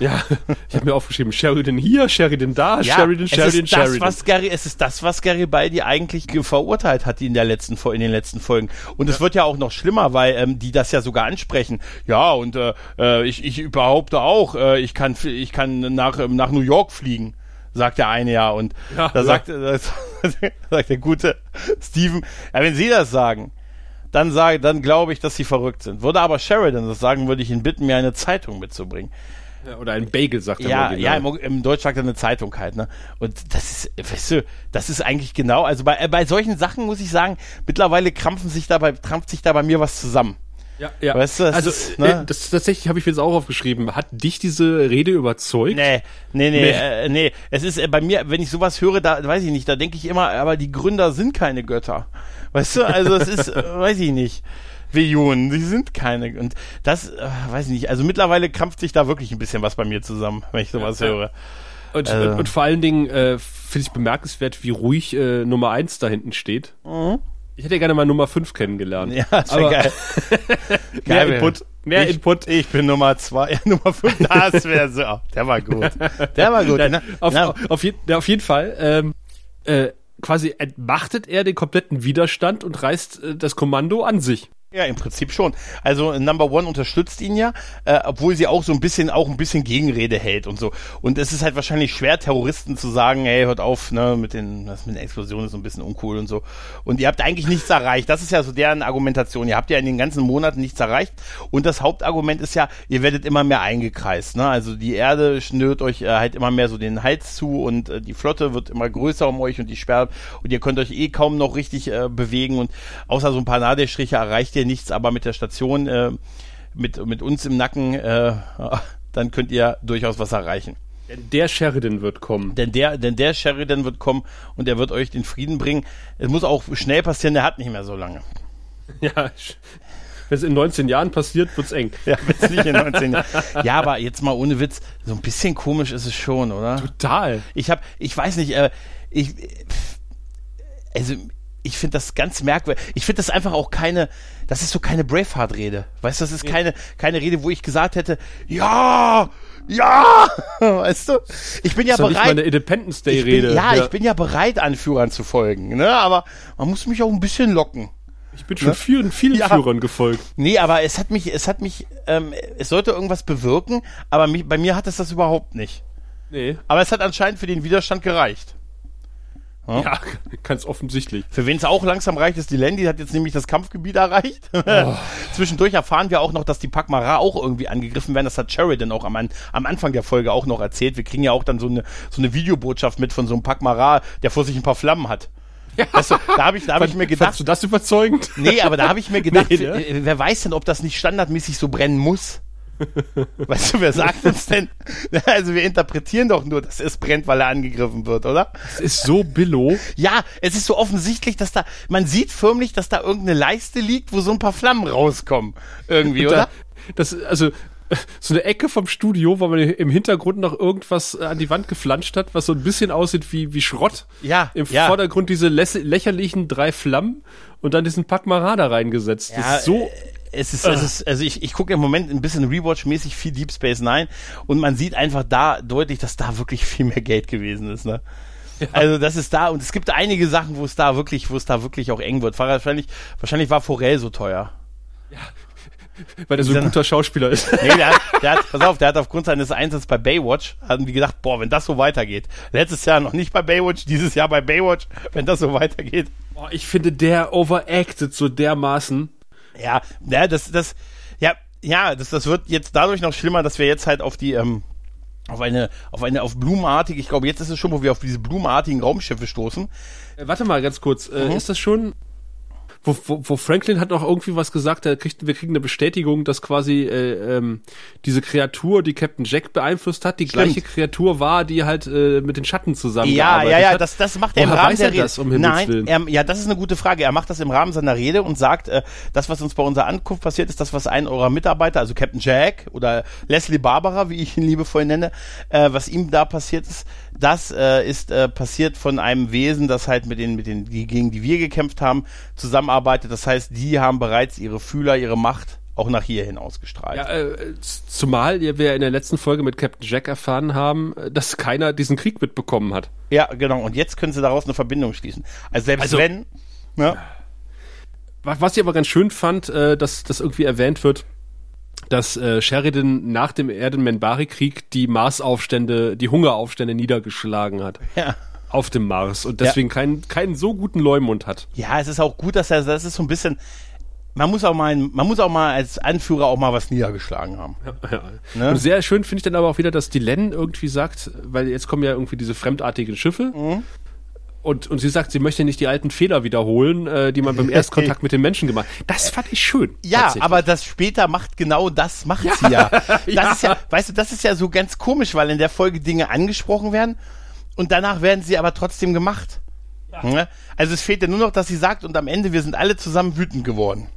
Ja, *laughs* ich habe mir aufgeschrieben, Sheridan hier, Sheridan da, Sheridan, es Sheridan, ist das, Sheridan. Was Gary, es ist das, was Garibaldi eigentlich ge- verurteilt hat in der letzten in den letzten Folgen. Und es wird ja auch noch schlimmer, weil ähm, die das ja sogar ansprechen. Ja, und äh, äh, ich, ich behaupte auch, äh, ich kann ich kann nach ähm, nach New York fliegen. Sagt der eine ja und Ja, da ja. sagt, äh, *laughs* sagt der gute Steven, ja, wenn Sie das sagen, dann sage, dann glaube ich, dass Sie verrückt sind. Würde aber Sheridan das sagen, würde ich ihn bitten, mir eine Zeitung mitzubringen. Oder ein Bagel, sagt er Ja, mal. ja, im, im Deutsch sagt er eine Zeitung halt, ne? Und das ist, weißt du, das ist eigentlich genau, also bei, äh, bei solchen Sachen muss ich sagen, mittlerweile krampfen sich dabei, krampft sich da bei mir was zusammen. ja, ja. Weißt du, das also, ist, ne? äh, das tatsächlich habe ich mir jetzt auch aufgeschrieben. Hat dich diese Rede überzeugt? Nee, nee, nee, Nee. Äh, nee. Es ist äh, bei mir, wenn ich sowas höre, da weiß ich nicht, da denke ich immer, aber die Gründer sind keine Götter. Weißt du, also es ist, äh, weiß ich nicht. Billionen, die sind keine. Und das, äh, weiß ich nicht, also mittlerweile krampft sich da wirklich ein bisschen was bei mir zusammen, wenn ich sowas Ja, höre. Und, Also- und, und vor allen Dingen äh, finde ich bemerkenswert, wie ruhig äh, Nummer 1 da hinten steht. Ich hätte gerne mal Nummer 5 kennengelernt. Mhm. Ja, das wäre *laughs* geil. Mehr Geil, Input. Mehr ich, Input. Ich bin Nummer zwei, ja, *laughs* Nummer fünf. Das wäre so. oh, Der war gut. Der war gut. Nein, ne? auf, Na, auf, je, ja, auf jeden Fall. Ähm, äh, quasi entmachtet er den kompletten Widerstand und reißt äh, das Kommando an sich. Ja, im Prinzip schon. Also Number One unterstützt ihn ja, äh, obwohl sie auch so ein bisschen, auch ein bisschen Gegenrede hält und so. Und es ist halt wahrscheinlich schwer, Terroristen zu sagen, hey, hört auf, ne, mit den, das mit den Explosionen ist so ein bisschen uncool und so. Und ihr habt eigentlich nichts erreicht. Das ist ja so deren Argumentation. Ihr habt ja in den ganzen Monaten nichts erreicht. Und das Hauptargument ist ja, ihr werdet immer mehr eingekreist. Ne? Also die Erde schnürt euch äh, halt immer mehr so den Hals zu und äh, die Flotte wird immer größer um euch und die sperrt und ihr könnt euch eh kaum noch richtig äh, bewegen und außer so ein paar Nadelstriche erreicht ihr nichts, aber mit der Station, äh, mit, mit uns im Nacken, äh, *laughs* dann könnt ihr durchaus was erreichen. Denn der Sheridan wird kommen. Denn der, denn der Sheridan wird kommen und er wird euch den Frieden bringen. Es muss auch schnell passieren, der hat nicht mehr so lange. *laughs* Ja, Wenn es in 19 Jahren passiert, wird's eng. *laughs* Ja, wenn's nicht in 19 Jahren. Ja, aber jetzt mal ohne Witz, so ein bisschen komisch ist es schon, oder? Total. Ich habe, ich weiß nicht, äh, ich, also ich finde das ganz merkwürdig. Ich finde das einfach auch keine, das ist so keine Braveheart-Rede. Weißt du, das ist keine, keine Rede, wo ich gesagt hätte, ja, ja, *laughs* weißt du? Ich bin ja Das ist doch nicht bereit. meine Independence ich Day-Rede. bin, ja, ich bin ja bereit, Anführern zu folgen, ne? Aber man muss mich auch ein bisschen locken. ich bin schon vielen, vielen Ja. Führern gefolgt. Nee, aber es hat mich, es hat mich, ähm, es sollte irgendwas bewirken, aber mich, bei mir hat es das überhaupt nicht. Nee. Aber es hat anscheinend für den Widerstand gereicht. Ja, ganz offensichtlich. Für wen es auch langsam reicht, ist die Landy, hat jetzt nämlich das Kampfgebiet erreicht. *laughs* Zwischendurch erfahren wir auch noch, dass die Pakmara auch irgendwie angegriffen werden. Das hat Sheridan auch am, am Anfang der Folge auch noch erzählt. Wir kriegen ja auch dann so eine, so eine Videobotschaft mit von so einem Pakmara, der vor sich ein paar Flammen hat. Ja. Weißt du, da habe ich, da hab ich mir gedacht, Fandst du das überzeugend? nee, aber da habe ich mir *laughs* gedacht, Nee, ne? äh, wer weiß denn, ob das nicht standardmäßig so brennen muss? *laughs* Weißt du, wer sagt uns denn? *laughs* Also wir interpretieren doch nur, dass es brennt, weil er angegriffen wird, oder? Das ist so billow. Ja, es ist so offensichtlich, dass da, man sieht förmlich, dass da irgendeine Leiste liegt, wo so ein paar Flammen rauskommen. Irgendwie, oder? Da, das, also, so eine Ecke vom Studio, wo man im Hintergrund noch irgendwas äh, an die Wand geflanscht hat, was so ein bisschen aussieht wie, wie Schrott. Ja, Im ja. Vordergrund diese lächerlichen drei Flammen und dann diesen Pack Marada reingesetzt. das ist so, es ist, es ist, also ich, ich gucke im Moment ein bisschen Rewatch-mäßig viel Deep Space Nine und man sieht einfach da deutlich, dass da wirklich viel mehr Geld gewesen ist, ne? Also das ist da und es gibt einige Sachen, wo es da wirklich, wo es da wirklich auch eng wird. Wahrscheinlich, wahrscheinlich war Forel so teuer. *laughs* weil er so ein guter Schauspieler ist. Nee, der hat, der hat, pass auf, der hat aufgrund seines Einsatzes bei Baywatch, hatten die gedacht, boah, wenn das so weitergeht. Letztes Jahr noch nicht bei Baywatch, dieses Jahr bei Baywatch, wenn das so weitergeht. Boah, ich finde, der overacted so dermaßen. Ja, ja, das, das, ja, ja, das, das wird jetzt dadurch noch schlimmer, dass wir jetzt halt auf die, ähm, auf eine, auf eine, auf blumenartige, ich glaube, jetzt ist es schon, wo wir auf diese blumenartigen Raumschiffe stoßen. Äh, warte mal ganz kurz, äh, Mhm. ist das schon, wo, wo, wo Franklin hat noch irgendwie was gesagt, er kriegt, wir kriegen eine Bestätigung, dass quasi äh, ähm, diese Kreatur, die Captain Jack beeinflusst hat, die Stimmt. gleiche Kreatur war, die halt äh, mit den Schatten Ja, zusammengearbeitet ja, ja, hat. das, das macht er im Woher Rahmen weiß der er Rede. das, um Nein, er, ja, das ist eine gute Frage. Er macht das im Rahmen seiner Rede und sagt, äh, das, was uns bei unserer Ankunft passiert ist, das, was ein eurer Mitarbeiter, also Captain Jack oder Leslie Barbara, wie ich ihn liebevoll nenne, äh, was ihm da passiert ist, das äh, ist äh, passiert von einem Wesen, das halt mit den, mit den, die, gegen die wir gekämpft haben, zusammenarbeitet. Das heißt, die haben bereits ihre Fühler, ihre Macht auch nach hierhin ausgestrahlt. Ja, äh, zumal wir in der letzten Folge mit Captain Jack erfahren haben, äh, dass keiner diesen Krieg mitbekommen hat. Ja, genau. Und jetzt können sie daraus eine Verbindung schließen. Also selbst Also- wenn, ne? Was was ich aber ganz schön fand, äh, dass das irgendwie erwähnt wird, dass äh, Sheridan nach dem Erden-Menbari-Krieg die Marsaufstände, die Hungeraufstände niedergeschlagen hat. Ja. Auf dem Mars und deswegen keinen, keinen so guten Leumund hat. Ja, es ist auch gut, dass er, das ist so ein bisschen, man muss auch mal, man muss auch mal als Anführer auch mal was niedergeschlagen haben. Ja. Ne? Und sehr schön finde ich dann aber auch wieder, dass die Len irgendwie sagt, weil jetzt kommen ja irgendwie diese fremdartigen Schiffe. Mhm. Und, und sie sagt, sie möchte nicht die alten Fehler wiederholen, äh, die man beim *laughs* Erstkontakt mit den Menschen gemacht hat. Das fand ich schön. Ja, aber das später macht genau das, macht sie ja. *laughs* Das Ja. ist ja, weißt du, das ist ja so ganz komisch, weil in der Folge Dinge angesprochen werden und danach werden sie aber trotzdem gemacht. Ne? Also es fehlt ja nur noch, dass sie sagt und am Ende, wir sind alle zusammen wütend geworden.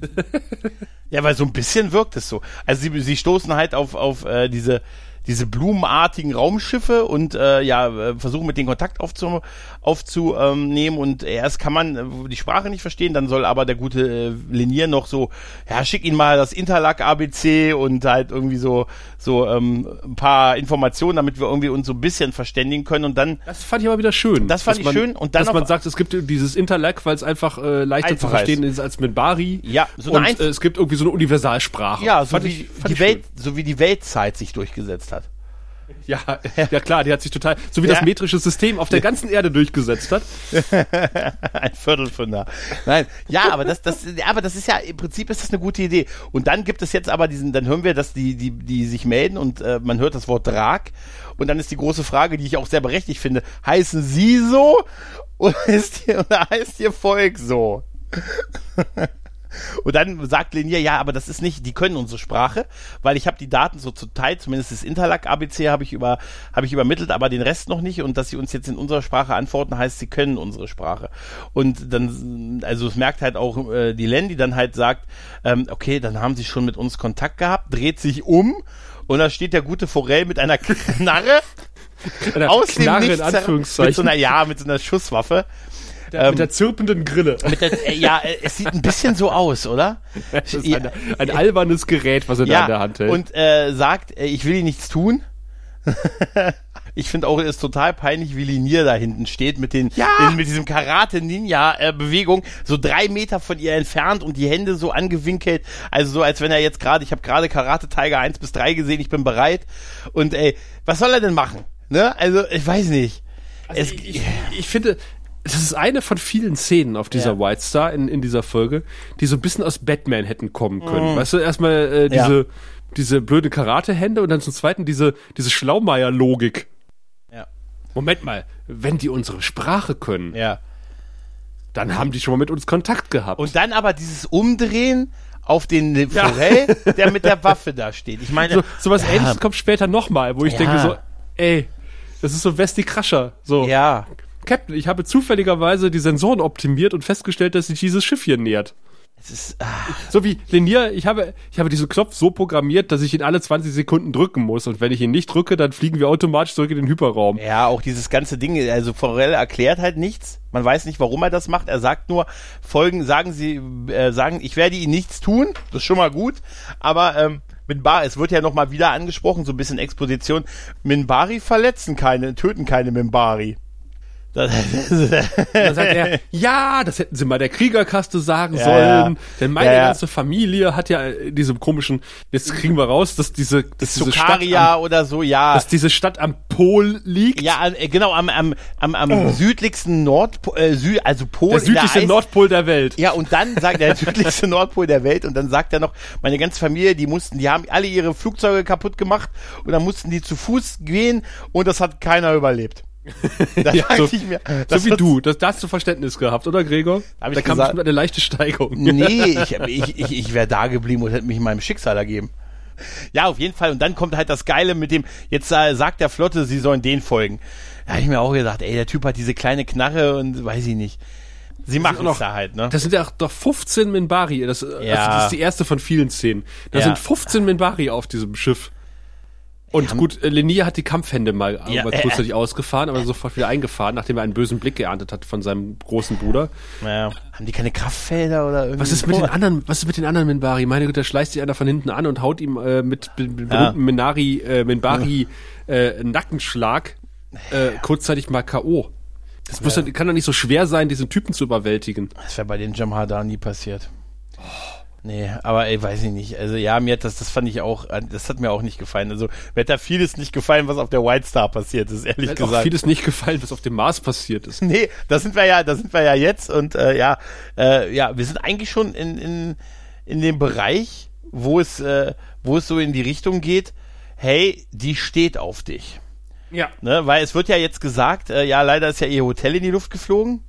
*laughs* ja, weil so ein bisschen wirkt es so. Also sie, sie stoßen halt auf, auf äh, diese, diese blumenartigen Raumschiffe und äh, ja, äh, versuchen mit denen Kontakt aufzu, aufzunehmen und erst kann man äh, die Sprache nicht verstehen, dann soll aber der gute äh, Linier noch so, ja, schick ihn mal das Interlac ABC und halt irgendwie so, so ähm, ein paar Informationen, damit wir irgendwie uns so ein bisschen verständigen können und dann Das fand ich aber wieder schön. Das fand ich man, schön und dann dass man sagt, es gibt dieses Interlac, weil es einfach äh, leichter zu Einfacher verstehen ist als mit Bari. Ja, so und äh, es gibt irgendwie so eine Universalsprache. ja, so Fand wie ich- fand die Welt, so wie die Weltzeit sich durchgesetzt hat. Ja, *laughs* ja klar, die hat sich total, so wie das Ja. metrische System auf der ganzen Erde durchgesetzt hat. *laughs* Ein Viertel von da. Nein, ja, aber das, das, aber das ist ja im Prinzip ist das eine gute Idee. Und dann gibt es jetzt aber diesen, dann hören wir, dass die, die, die sich melden und äh, man hört das Wort Drag. Und dann ist die große Frage, die ich auch sehr berechtigt finde: Heißen Sie so *laughs* oder ist ihr, oder heißt Ihr Volk so? Und dann sagt Lenier, ja, aber das ist nicht, die können unsere Sprache, weil ich habe die Daten so zu Teil, zumindest das Interlac-ABC habe ich über, habe ich übermittelt, aber den Rest noch nicht. Und dass sie uns jetzt in unserer Sprache antworten, heißt, sie können unsere Sprache. Und dann, also es merkt halt auch äh, die Len, die dann halt sagt, ähm, okay, dann haben sie schon mit uns Kontakt gehabt, dreht sich um und da steht der gute Forell mit einer Knarre aus Knarre dem in Nichts Anführungszeichen. mit so einer, ja, mit so einer Schusswaffe. Der, mit der zirpenden Grille. Mit der, äh, ja, äh, es sieht ein bisschen so aus, oder? *laughs* Das ist Ja. ein, ein albernes Gerät, was er da in der Hand hält. und äh, sagt, äh, ich will ihm nichts tun. *laughs* ich finde auch, es ist total peinlich, wie Linier da hinten steht mit den, den mit diesem Karate-Ninja-Bewegung, so drei Meter von ihr entfernt und die Hände so angewinkelt, also so, als wenn er jetzt gerade, ich habe gerade Karate Tiger 1 bis 3 gesehen, ich bin bereit. Und ey, was soll er denn machen? Ne? Also, ich weiß nicht. es, ich, ich, ich finde, das ist eine von vielen Szenen auf dieser Ja. White Star in, in dieser Folge, die so ein bisschen aus Batman hätten kommen können. Weißt du, erstmal äh, diese, Mhm. Ja. diese blöde Karate-Hände und dann zum zweiten diese, diese Schlaumeier-Logik. ja, Moment mal, wenn die unsere Sprache können, ja. dann haben die schon mal mit uns Kontakt gehabt. Und dann aber dieses Umdrehen auf den Forell, der mit der Waffe da steht. Ich meine, so, sowas ja, ähnliches kommt später nochmal, wo ich Ja. denke so, ey, das ist so Westy Crusher. So, Ja, Captain, ich habe zufälligerweise die Sensoren optimiert und festgestellt, dass sich dieses Schiff hier nähert. es ist, ah, So wie Linier, ich habe, ich habe diesen Knopf so programmiert, dass ich ihn alle 20 Sekunden drücken muss. Und wenn ich ihn nicht drücke, dann fliegen wir automatisch zurück in den Hyperraum. ja, auch dieses ganze Ding, also Forell erklärt halt nichts. Man weiß nicht, warum er das macht. Er sagt nur, folgen, sagen sie, äh, sagen, ich werde ihnen nichts tun. Das ist schon mal gut. Aber, ähm, Minbari, es wird ja nochmal wieder angesprochen, so ein bisschen Exposition. Minbari verletzen keine, töten keine Minbari. Das, *laughs* Dann sagt er, ja, das hätten sie mal der Kriegerkaste sagen Ja, sollen. ja. Denn meine Ja, ganze Familie hat ja äh, diese komischen, jetzt kriegen wir raus, dass diese, dass diese Stadt am, oder so, ja. dass diese Stadt am Pol liegt. Ja, äh, genau, am, am, am, am südlichsten Nordpol, äh, Sü also Pol. der in südlichste Eis- Nordpol der Welt. Ja, und dann sagt der *laughs* südlichste Nordpol der Welt und dann sagt er noch, meine ganze Familie, die mussten, die haben alle ihre Flugzeuge kaputt gemacht und dann mussten die zu Fuß gehen und das hat keiner überlebt. Da *laughs* Ja, so- ich mir, So wie du, das, da hast du Verständnis gehabt, oder Gregor? Hab ich da kam gesagt. bestimmt eine leichte Steigerung. Nee, *laughs* ich, ich, ich, ich wäre da geblieben und hätte mich meinem Schicksal ergeben. Ja, auf jeden Fall. Und dann kommt halt das Geile mit dem, jetzt äh, sagt der Flotte, sie sollen den folgen. Da habe ich mir auch gedacht, ey, der Typ hat diese kleine Knarre und weiß ich nicht. Sie machen es da halt, ne? Das sind ja doch 15 Minbari. Das, also das ist die erste von vielen Szenen. Da Ja. sind 15 Minbari auf diesem Schiff. Und gut, äh, Lenia hat die Kampfhände mal, Ja, mal äh, kurzzeitig ausgefahren, aber sofort wieder eingefahren, nachdem er einen bösen Blick geerntet hat von seinem großen Bruder. Naja. Haben die keine Kraftfelder oder irgendwie? Was ist mit den anderen, was ist mit den anderen Minbari? Meine Güte, da schleißt sich einer von hinten an und haut ihm äh, mit be be Ja. berühmten Minari, äh, Minbari äh, Nackenschlag äh, kurzzeitig mal K.O. Das muss doch, kann doch nicht so schwer sein, diesen Typen zu überwältigen. Das wäre bei den Jamhadar nie passiert. Nee, aber ey, weiß ich nicht. Also ja, mir hat das, das fand ich auch, das hat mir auch nicht gefallen. Also mir hat da vieles nicht gefallen, was auf der White Star passiert ist, ehrlich Mir hat auch gesagt. vieles nicht gefallen, was auf dem Mars passiert ist. Nee, da sind wir ja, da sind wir ja jetzt und äh, ja, äh, ja, wir sind eigentlich schon in, in, in dem Bereich, wo es, äh, wo es so in die Richtung geht, hey, die steht auf dich. Ja. Ne? Weil es wird ja jetzt gesagt, äh, ja, leider ist ja ihr Hotel in die Luft geflogen.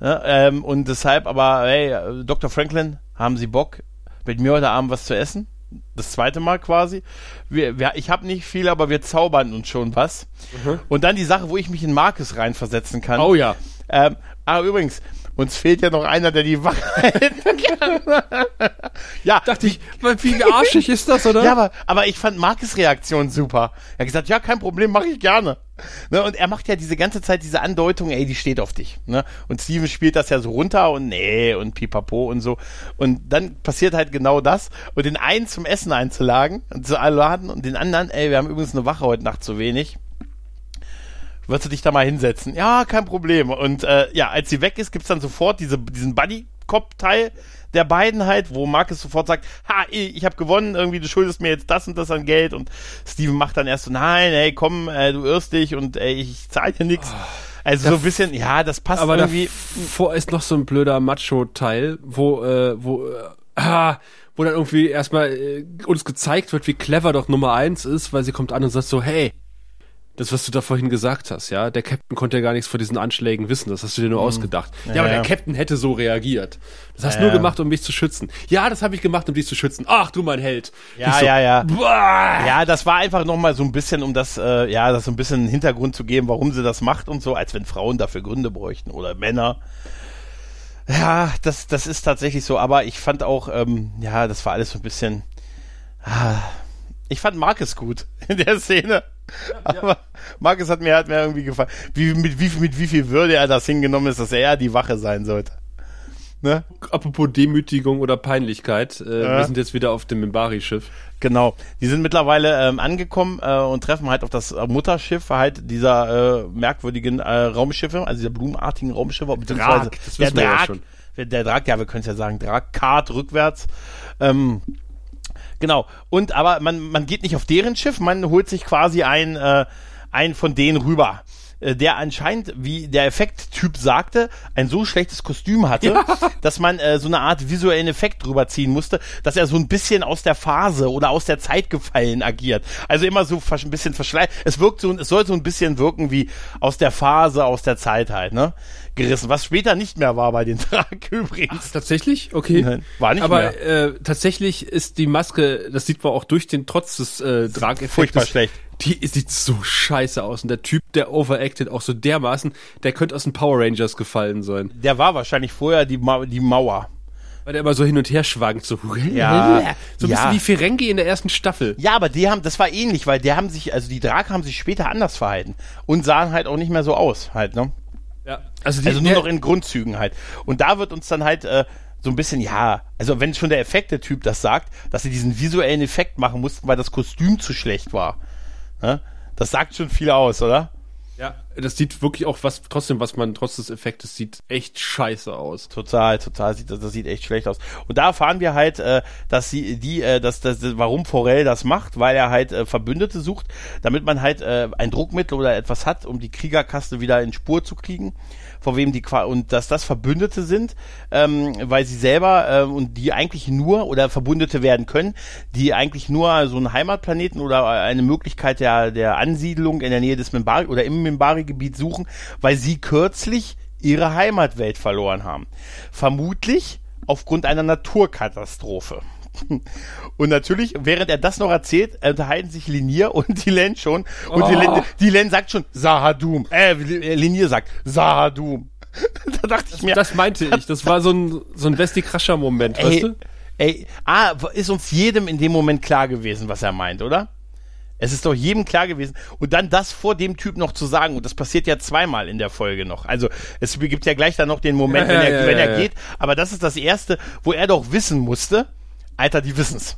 Ne? Ähm, und deshalb aber, hey, Dr. Franklin, haben Sie Bock, mit mir heute Abend was zu essen? Das zweite Mal quasi. Wir, wir, ich habe nicht viel, aber wir zaubern uns schon was. Und dann die Sache, wo ich mich in Marcus reinversetzen kann. Oh ja. Ähm, ah, übrigens, uns fehlt ja noch einer, der die Wache halten kann. ja, Dachte ich, wie arschig ist das, oder? ja, aber, aber ich fand Marcus Reaktion super. Er hat gesagt, ja, kein Problem, mache ich gerne. Ne, und er macht ja diese ganze Zeit diese Andeutung, ey, die steht auf dich. Ne? Und Steven spielt das ja so runter und nee und pipapo und so. Und dann passiert halt genau das. Und den einen zum Essen einzuladen und zu laden und den anderen, ey, wir haben übrigens eine Wache heute Nacht zu wenig. Würdest du dich da mal hinsetzen? Ja, kein Problem. Und äh, ja, als sie weg ist, gibt's dann sofort diese, diesen Buddy-Cop-Teil der beiden halt, wo Marcus sofort sagt, ha, ich habe gewonnen, irgendwie du schuldest mir jetzt das und das an Geld und Steven macht dann erst so, nein, ey, komm, äh, du irrst dich und ey, ich zahle dir nix. Also so ein bisschen, ja, das passt aber irgendwie. davor ist noch so ein blöder Macho-Teil, wo, äh, wo, äh, ah, wo dann irgendwie erstmal äh, uns gezeigt wird, wie clever doch Nummer eins ist, weil sie kommt an und sagt so, hey, das, was du da vorhin gesagt hast, ja, der Captain konnte ja gar nichts vor diesen Anschlägen wissen, das hast du dir nur ausgedacht. Ja, Ja, aber der Captain hätte so reagiert. Das hast du Ja, nur gemacht, um mich zu schützen. Ja, das habe ich gemacht, um dich zu schützen. Ach, du mein Held. Ja, so, ja, ja. Boah. Ja, das war einfach nochmal so ein bisschen, um das, äh, ja, das so ein bisschen einen Hintergrund zu geben, warum sie das macht und so, als wenn Frauen dafür Gründe bräuchten oder Männer. Ja, das, das ist tatsächlich so, aber ich fand auch, ähm, ja, das war alles so ein bisschen, ah, ich fand Marcus gut *laughs* in der Szene. aber Marcus hat mir, hat mir irgendwie gefallen, wie, mit, wie, mit wie viel Würde er das hingenommen ist, dass er die Wache sein sollte. Ne? Apropos Demütigung oder Peinlichkeit, äh, Ja. wir sind jetzt wieder auf dem Mimbari-Schiff. Genau. Die sind mittlerweile ähm, angekommen äh, und treffen halt auf das Mutterschiff halt dieser äh, merkwürdigen äh, Raumschiffe, also dieser blumenartigen Raumschiffe, beziehungsweise Drag, das der wir ja. Der, Drag, ja, wir können es ja sagen, Drag, Kart rückwärts. Ähm, genau. Und aber man, man geht nicht auf deren Schiff, man holt sich quasi ein, äh, ein von denen rüber. äh, Der anscheinend, wie der Effekttyp sagte, ein so schlechtes Kostüm hatte, *laughs* dass man äh, so eine Art visuellen Effekt drüber ziehen musste, dass er so ein bisschen aus der Phase oder aus der Zeit gefallen agiert. Also immer so ein bisschen verschleiert. Es wirkt so, es soll so ein bisschen wirken wie aus der Phase, aus der Zeit halt, ne? Gerissen. Was später nicht mehr war bei den *laughs* Trag übrigens. Tatsächlich? Okay. Nein, war nicht Aber mehr. äh, tatsächlich ist die Maske, das sieht man auch durch den Trotz des äh, Trageffektes. Furchtbar schlecht. Die sieht so scheiße aus. Und der Typ, der overacted auch so dermaßen, der könnte aus den Power Rangers gefallen sein. Der war wahrscheinlich vorher die, Ma die Mauer. Weil der immer so hin und her schwankt. So, Ja, *laughs* so ein ja. bisschen wie Ferengi in der ersten Staffel. Ja, aber die haben, das war ähnlich, weil der haben sich, also die Drag haben sich später anders verhalten und sahen halt auch nicht mehr so aus, halt, ne? Ja. Also, die, Also nur der, noch in Grundzügen halt. Und da wird uns dann halt äh, so ein bisschen, ja, also wenn schon der Effekte-Typ das sagt, dass sie diesen visuellen Effekt machen mussten, weil das Kostüm zu schlecht war. Ne? Das sagt schon viel aus, oder? ja, das sieht wirklich auch was, trotzdem, was man trotz des Effektes sieht, echt scheiße aus. Total, total sieht das, das sieht echt schlecht aus. Und da erfahren wir halt, äh, dass sie die, äh, dass, dass, warum Forell das macht, weil er halt äh, Verbündete sucht, damit man halt äh, ein Druckmittel oder etwas hat, um die Kriegerkaste wieder in Spur zu kriegen, vor wem die qua- und dass das Verbündete sind, ähm, weil sie selber äh, und die eigentlich nur oder Verbündete werden können, die eigentlich nur so einen Heimatplaneten oder eine Möglichkeit der der Ansiedlung in der Nähe des Mimbari oder im Mimbari-Gebiet suchen, weil sie kürzlich ihre Heimatwelt verloren haben. Vermutlich aufgrund einer Naturkatastrophe. *laughs* Und natürlich, während er das noch erzählt, unterhalten sich Linier und die Len schon. Und Len, die Len sagt schon Sahadum. Äh, Linier sagt Sahadum. *laughs* da dachte ich mir, Das meinte ich. Das war so ein, so ein Westi-Krascher-Moment, weißt du? ey, ah, ist uns jedem in dem Moment klar gewesen, was er meint, oder? Es ist doch jedem klar gewesen. Und dann das vor dem Typ noch zu sagen, und das passiert ja zweimal in der Folge noch. Also es gibt ja gleich dann noch den Moment, *laughs* Ja, wenn er, ja, wenn ja, er geht. Aber das ist das Erste, wo er doch wissen musste, Alter, die wissen's.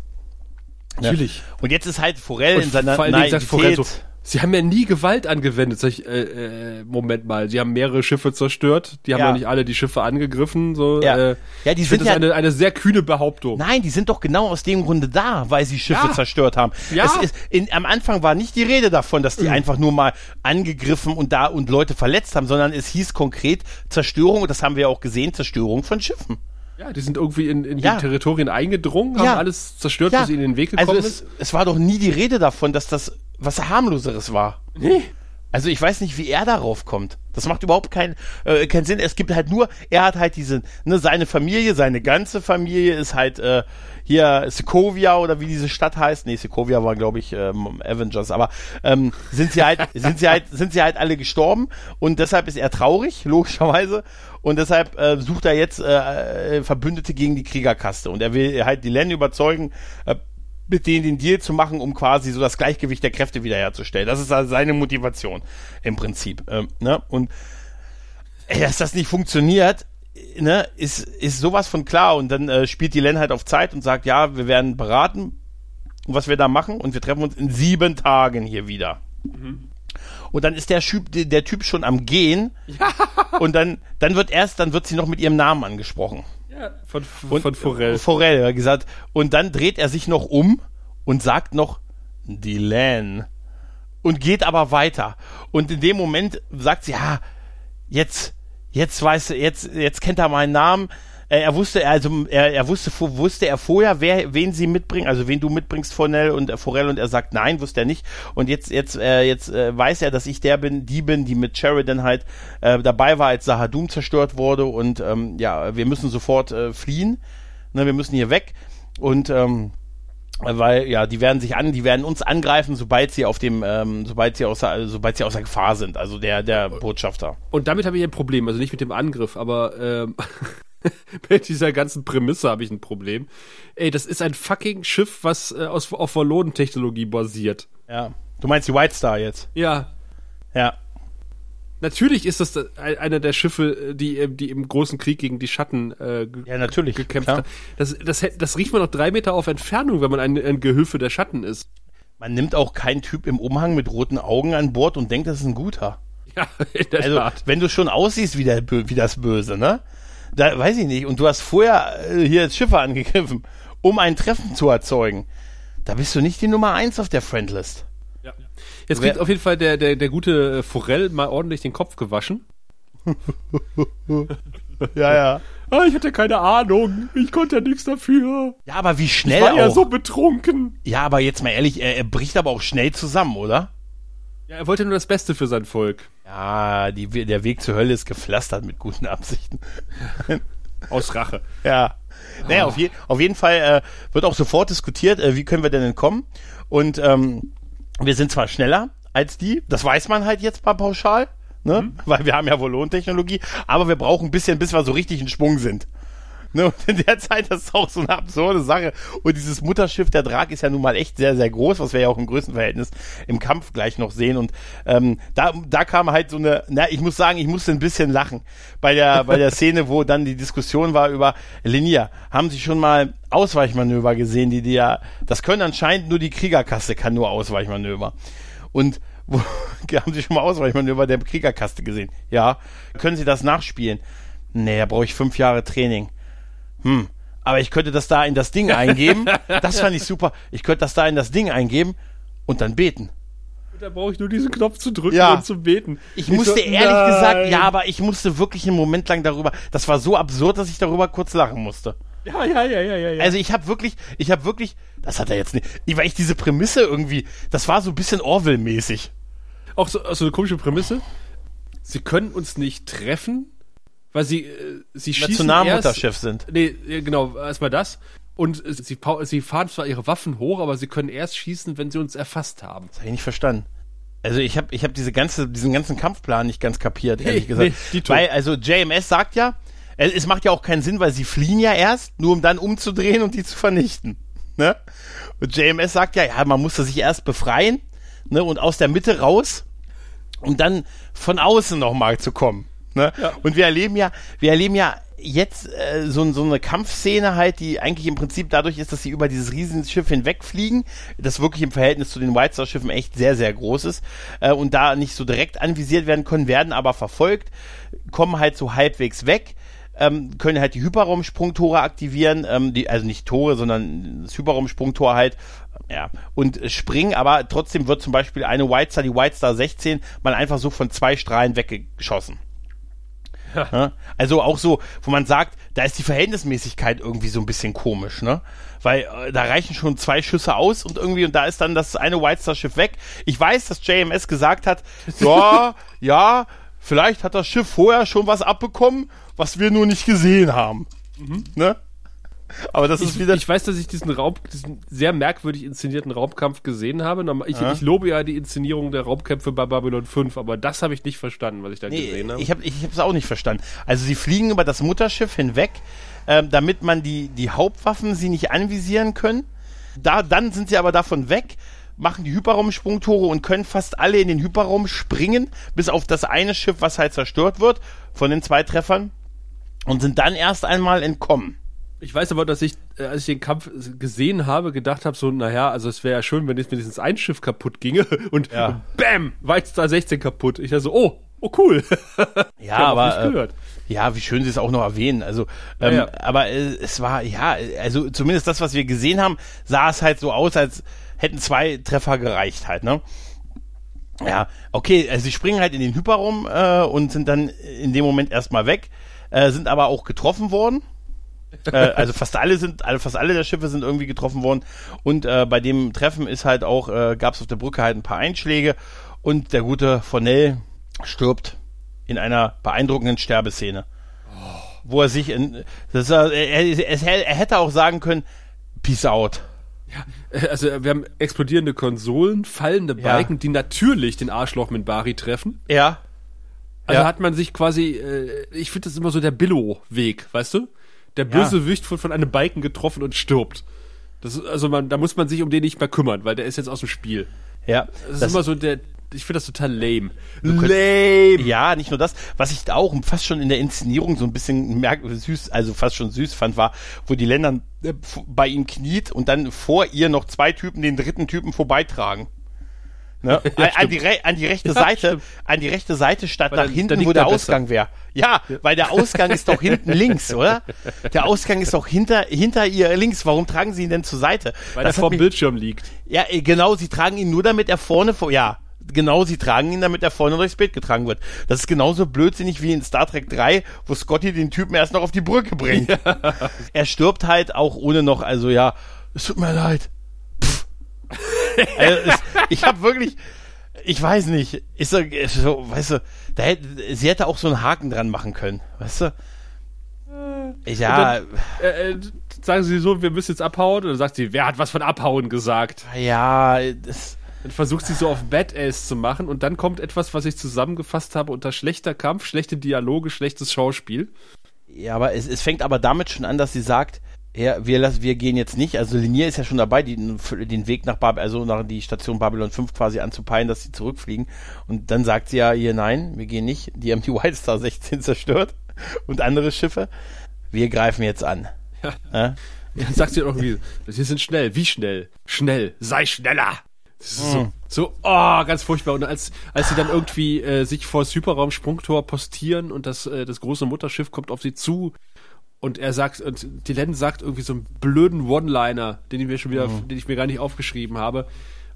Ne? Natürlich. Und jetzt ist halt Forell Und in seiner Naivität. So, Sie haben ja nie Gewalt angewendet. Sag ich, äh, äh, Moment mal, sie haben mehrere Schiffe zerstört. Die haben Ja. ja nicht alle die Schiffe angegriffen. So, Ja. Äh, Ja, die ich sind finde das ja- eine, eine sehr kühne Behauptung. Nein, die sind doch genau aus dem Grunde da, weil sie Schiffe Ja. zerstört haben. Ja. Es ist, in, am Anfang war nicht die Rede davon, dass die Mhm. einfach nur mal angegriffen und da und Leute verletzt haben, sondern es hieß konkret Zerstörung, und das haben wir auch gesehen, Zerstörung von Schiffen. Ja, die sind irgendwie in, in Ja. die Territorien eingedrungen, haben Ja. alles zerstört, was ihnen in den Weg gekommen also es, ist. es war doch nie die Rede davon, dass das was harmloseres war. Nee. Also ich weiß nicht, wie er darauf kommt. Das macht überhaupt keinen äh, keinen Sinn. Es gibt halt nur, er hat halt diese, ne, seine Familie, seine ganze Familie ist halt äh, hier Sokovia oder wie diese Stadt heißt. Nee, Sokovia war glaube ich ähm, Avengers, aber ähm, sind sie halt, *laughs* sind sie halt, sind sie halt alle gestorben und deshalb ist er traurig, *laughs* logischerweise. Und deshalb äh, sucht er jetzt äh, äh, Verbündete gegen die Kriegerkaste und er will halt die Len überzeugen, äh, mit denen den Deal zu machen, um quasi so das Gleichgewicht der Kräfte wiederherzustellen. Das ist also seine Motivation im Prinzip. Ähm, ne? Und ey, dass das nicht funktioniert, ne, ist, ist sowas von klar. Und dann äh, spielt die Len halt auf Zeit und sagt, ja, wir werden beraten, was wir da machen und wir treffen uns in sieben Tagen hier wieder. Und dann ist der Typ, der, der Typ schon am Gehen. *laughs* Und dann, dann wird erst, dann wird sie noch mit ihrem Namen angesprochen. Ja, von, Und- von Forel. Forel, hat gesagt. Und dann dreht er sich noch um und sagt noch die Lan. Und geht aber weiter. Und in dem Moment sagt sie, ja, jetzt, jetzt weiß er, jetzt, jetzt kennt er meinen Namen. Äh, er wusste, also er, er wusste, wusste er vorher, wer, wen sie mitbringen, also wen du mitbringst, Fornell und äh, Forell, und er sagt nein, wusste er nicht. Und jetzt, jetzt, äh, jetzt äh, weiß er, dass ich der bin, die bin, die mit Sheridan halt äh, dabei war, als Sahadum zerstört wurde. Und ähm, ja, wir müssen sofort äh, fliehen. Ne, wir müssen hier weg. Und ähm, weil ja, die werden sich an, die werden uns angreifen, sobald sie auf dem, ähm, sobald sie außer, sobald sie außer Gefahr sind. Also der, der Botschafter. Und damit habe ich ein Problem, also nicht mit dem Angriff, aber ähm, *laughs* *laughs* mit dieser ganzen Prämisse habe ich ein Problem. Ey, das ist ein fucking Schiff, was äh, aus, auf Valonen-Technologie basiert. Ja. Du meinst die White Star jetzt? Ja. Ja. Natürlich ist das einer der Schiffe, die, die im großen Krieg gegen die Schatten äh, ja, natürlich, gekämpft klar. hat. Das, das, das riecht man noch drei Meter auf Entfernung, wenn man ein, ein Gehilfe der Schatten ist. Man nimmt auch keinen Typ im Umhang mit roten Augen an Bord und denkt, das ist ein guter. *laughs* Ja, in der also, Tat. wenn du schon aussiehst wie, der, wie das Böse, ne? Da weiß ich nicht. Und du hast vorher äh, hier Schiffe angegriffen, um ein Treffen zu erzeugen. Da bist du nicht die Nummer eins auf der Friendlist. Jetzt kriegt auf jeden Fall der, der, der gute Forell mal ordentlich den Kopf gewaschen. *laughs* ja, ja. Ah, ich hatte keine Ahnung. Ich konnte ja nichts dafür. Ja, aber wie schnell ich war auch. ja so betrunken. Ja, aber jetzt mal ehrlich, er, er bricht aber auch schnell zusammen, oder? Ja, er wollte nur das Beste für sein Volk. Ja, die, der Weg zur Hölle ist gepflastert mit guten Absichten. *laughs* Aus Rache. Ja. Naja, auf, je, auf jeden Fall äh, wird auch sofort diskutiert, äh, wie können wir denn entkommen? Und ähm, wir sind zwar schneller als die, das weiß man halt jetzt mal pauschal, ne? Mhm. weil wir haben ja Volontechnologie, aber wir brauchen ein bisschen, bis wir so richtig in Schwung sind. Ne, und in der Zeit, das ist auch so eine absurde Sache. Und dieses Mutterschiff, der Drag, ist ja nun mal echt sehr, sehr groß, was wir ja auch im Größenverhältnis im Kampf gleich noch sehen. Und ähm, da, da kam halt so eine, na, ich muss sagen, ich musste ein bisschen lachen bei der, bei der Szene, wo dann die Diskussion war über Linia. Haben Sie schon mal Ausweichmanöver gesehen, die die ja, das können anscheinend nur die Kriegerkaste kann nur Ausweichmanöver. Und wo, *laughs* haben Sie schon mal Ausweichmanöver der Kriegerkaste gesehen? Ja. Können Sie das nachspielen? Nee, da brauche ich fünf Jahre Training hm, aber ich könnte das da in das Ding eingeben. *laughs* das fand ich super. Ich könnte das da in das Ding eingeben und dann beten. Da brauche ich nur diesen Knopf zu drücken ja. und zu beten. Ich, ich musste so, ehrlich nein. gesagt, ja, aber ich musste wirklich einen Moment lang darüber. Das war so absurd, dass ich darüber kurz lachen musste. Ja, ja, ja, ja, ja. Also ich habe wirklich, ich habe wirklich, das hat er jetzt nicht, weil ich diese Prämisse irgendwie, das war so ein bisschen Orwell-mäßig. Auch so, so eine komische Prämisse. Sie können uns nicht treffen, weil sie, äh, sie schießen Nationalmutterschiff sind. Nee, genau, erstmal das. Und sie, sie fahren zwar ihre Waffen hoch, aber sie können erst schießen, wenn sie uns erfasst haben. Das habe ich nicht verstanden. Also ich habe ich hab diese ganze, diesen ganzen Kampfplan nicht ganz kapiert, ehrlich nee, gesagt. Nee, weil, also JMS sagt ja, es macht ja auch keinen Sinn, weil sie fliehen ja erst, nur um dann umzudrehen und die zu vernichten. Ne? Und JMS sagt ja, ja, man musste sich erst befreien ne, und aus der Mitte raus, um dann von außen nochmal zu kommen. Ne? Ja. Und wir erleben ja, wir erleben ja jetzt äh, so, so eine Kampfszene halt, die eigentlich im Prinzip dadurch ist, dass sie über dieses Riesenschiff hinwegfliegen, das wirklich im Verhältnis zu den White Star Schiffen echt sehr, sehr groß ist äh, und da nicht so direkt anvisiert werden können, werden aber verfolgt, kommen halt so halbwegs weg. Ähm, können halt die Hyperraumsprungtore aktivieren, ähm, die, also nicht Tore, sondern das Hyperraumsprungtor halt, ja, und springen, aber trotzdem wird zum Beispiel eine White Star, die White Star 16, mal einfach so von zwei Strahlen weggeschossen. Ja. Also auch so, wo man sagt, da ist die Verhältnismäßigkeit irgendwie so ein bisschen komisch, ne? Weil äh, da reichen schon zwei Schüsse aus und irgendwie, und da ist dann das eine White Star Schiff weg. Ich weiß, dass JMS gesagt hat, *laughs* ja, ja, vielleicht hat das Schiff vorher schon was abbekommen, was wir nur nicht gesehen haben. Mhm. Ne? Aber das ich, ist wieder. Ich weiß, dass ich diesen Raum, diesen sehr merkwürdig inszenierten Raumkampf gesehen habe. Ich, ich lobe ja die Inszenierung der Raumkämpfe bei Babylon 5, aber das habe ich nicht verstanden, was ich da nee, gesehen habe. Ich habe es auch nicht verstanden. Also sie fliegen über das Mutterschiff hinweg, ähm, damit man die, die Hauptwaffen sie nicht anvisieren können. Da, dann sind sie aber davon weg, machen die Hyperraumsprungtore und können fast alle in den Hyperraum springen, bis auf das eine Schiff, was halt zerstört wird von den zwei Treffern und sind dann erst einmal entkommen. Ich weiß aber, dass ich, äh, als ich den Kampf gesehen habe, gedacht habe, so, naja, also es wäre ja schön, wenn jetzt mindestens ein Schiff kaputt ginge *laughs* und, ja. und bam, White 16 kaputt. Ich dachte so, oh, oh cool. *laughs* ja, aber äh, ja, wie schön sie es auch noch erwähnen. Also, ähm, ja, ja. aber äh, es war ja, also zumindest das, was wir gesehen haben, sah es halt so aus, als hätten zwei Treffer gereicht halt, ne? Ja, okay, also sie springen halt in den Hyperraum äh, und sind dann in dem Moment erstmal weg, äh, sind aber auch getroffen worden äh, also fast alle sind, alle, fast alle der Schiffe sind irgendwie getroffen worden. Und äh, bei dem Treffen ist halt auch, äh, gab es auf der Brücke halt ein paar Einschläge und der gute Fornell stirbt in einer beeindruckenden Sterbeszene. Wo er sich in, das, er, er, er hätte auch sagen können, Peace out. Ja, also wir haben explodierende Konsolen, fallende Ja. Balken, die natürlich den Arschloch mit Bari treffen. Ja. Also Ja. hat man sich quasi, äh, ich finde das immer so der Billo-Weg, weißt du? Der Bösewicht wird von einem Balken getroffen und stirbt. Das also man, da muss man sich um den nicht mehr kümmern, weil der ist jetzt aus dem Spiel. Ja. Das, ist immer so der, ich finde das total lame. Lame. Ja, nicht nur das. Was ich auch fast schon in der Inszenierung so ein bisschen merk süß, also fast schon süß fand, war, wo die Länder äh, bei ihm kniet und dann vor ihr noch zwei Typen den dritten Typen vorbeitragen. Ne? *laughs* an, an, die an die rechte Ja, Seite, stimmt. an die rechte Seite statt Weil nach dann- hinten, dann wo der er. Ausgang wäre. Ja, weil der Ausgang ist doch hinten *laughs* links, oder? Der Ausgang ist doch hinter, hinter ihr links. Warum tragen sie ihn denn zur Seite? Weil Das der hat vor dem Bildschirm liegt. ja, äh, genau, sie tragen ihn nur, damit er vorne vor, ja, genau, sie tragen ihn, damit er vorne durchs Bild getragen wird. Das ist genauso blödsinnig wie in Star Trek 3, wo Scotty den Typen erst noch auf die Brücke bringt. Er stirbt halt auch ohne noch, also ja, es tut mir leid. Also, es, ich habe wirklich, ich weiß nicht, ist so, so weißt du, da hätte, sie hätte auch so einen Haken dran machen können, weißt du? Ja, Äh, äh, sagen sie so, wir müssen jetzt abhauen? Und dann sagt sie, wer hat was von abhauen gesagt? ja, das, Dann versucht sie so auf Badass zu machen und dann kommt etwas, was ich zusammengefasst habe unter schlechter Kampf, schlechte Dialoge, schlechtes Schauspiel. Ja, aber es, es fängt aber damit schon an, dass sie sagt, ja, wir, lassen, wir gehen jetzt nicht. Also Linier ist ja schon dabei, die, den Weg nach Babylon, also nach die Station Babylon 5 quasi anzupeilen, dass sie zurückfliegen. Und dann sagt sie ja hier, nein, wir gehen nicht. Die haben die *laughs* White Star 16 zerstört und andere Schiffe. Wir greifen jetzt an. Ja. Ja? Dann sagt sie irgendwie, sie sind schnell. Wie schnell? Schnell. Sei schneller. So, so, oh, ganz furchtbar. Und als, als sie dann irgendwie äh, sich vor das Hyperraum-Sprungtor postieren und das, äh, das große Mutterschiff kommt auf sie zu und er sagt, und die Len sagt irgendwie so einen blöden One-Liner, den ich mir schon wieder, den ich mir gar nicht aufgeschrieben habe,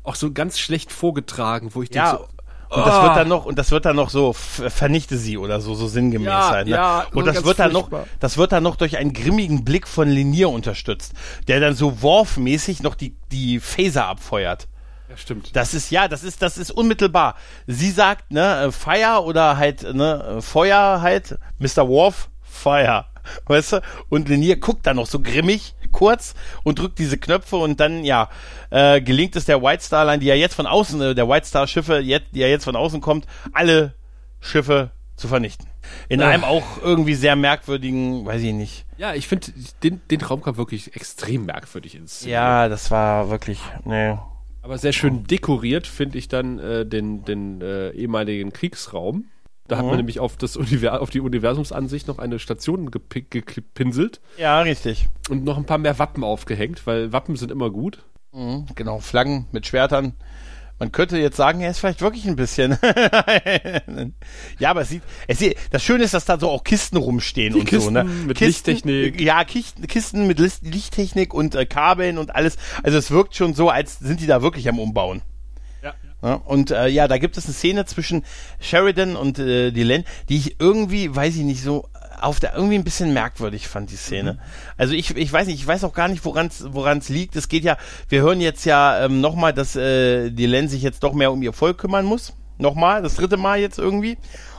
auch so ganz schlecht vorgetragen, wo ich denke Ja, so, und das Ah. wird dann noch, und das wird dann noch so, vernichte sie oder so, so sinngemäß Ja, halt, ne? ja, und das wird dann noch, furchtbar. das wird dann noch durch einen grimmigen Blick von Linier unterstützt, der dann so Worf-mäßig noch die, die Phaser abfeuert. ja, stimmt. Das ist, ja, das ist, das ist unmittelbar. Sie sagt, ne, äh, Fire oder halt, ne, äh, Feuer halt, Mr. Worf, Fire. Weißt du? Und Linier guckt dann noch so grimmig kurz und drückt diese Knöpfe und dann, ja, äh, gelingt es der White Star Line, die ja jetzt von außen, äh, der White Star Schiffe, jetzt, die ja jetzt von außen kommt, alle Schiffe zu vernichten. In Ah. einem auch irgendwie sehr merkwürdigen, weiß ich nicht. Ja, ich finde den, den Raumkampf wirklich extrem merkwürdig inszeniert. Ja, das war wirklich, ne. Aber sehr schön dekoriert finde ich dann äh, den, den äh, ehemaligen Kriegsraum. Da hat man nämlich auf, das Univer auf die Universumsansicht noch eine Station gepi- gepinselt Ja, richtig. und noch ein paar mehr Wappen aufgehängt, weil Wappen sind immer gut. Mhm, genau, Flaggen mit Schwertern. Man könnte jetzt sagen, er ist vielleicht wirklich ein bisschen. *laughs* ja, aber es sieht, es sieht, das Schöne ist, dass da so auch Kisten rumstehen Die und Kisten so, ne? mit Kisten, Lichttechnik. Ja, Kisten, Kisten mit Licht, Lichttechnik und äh, Kabeln und alles. Also es wirkt schon so, als sind die da wirklich am Umbauen. Ja. Und äh, ja, da gibt es eine Szene zwischen Sheridan und äh, Dylan, die ich irgendwie, weiß ich nicht, so auf der irgendwie ein bisschen merkwürdig fand, die Szene. Also ich, ich weiß nicht, ich weiß auch gar nicht, woran es woran es liegt. Es geht ja, wir hören jetzt ja ähm, nochmal, dass äh, Dylan sich jetzt doch mehr um ihr Volk kümmern muss. Nochmal, das dritte Mal jetzt irgendwie.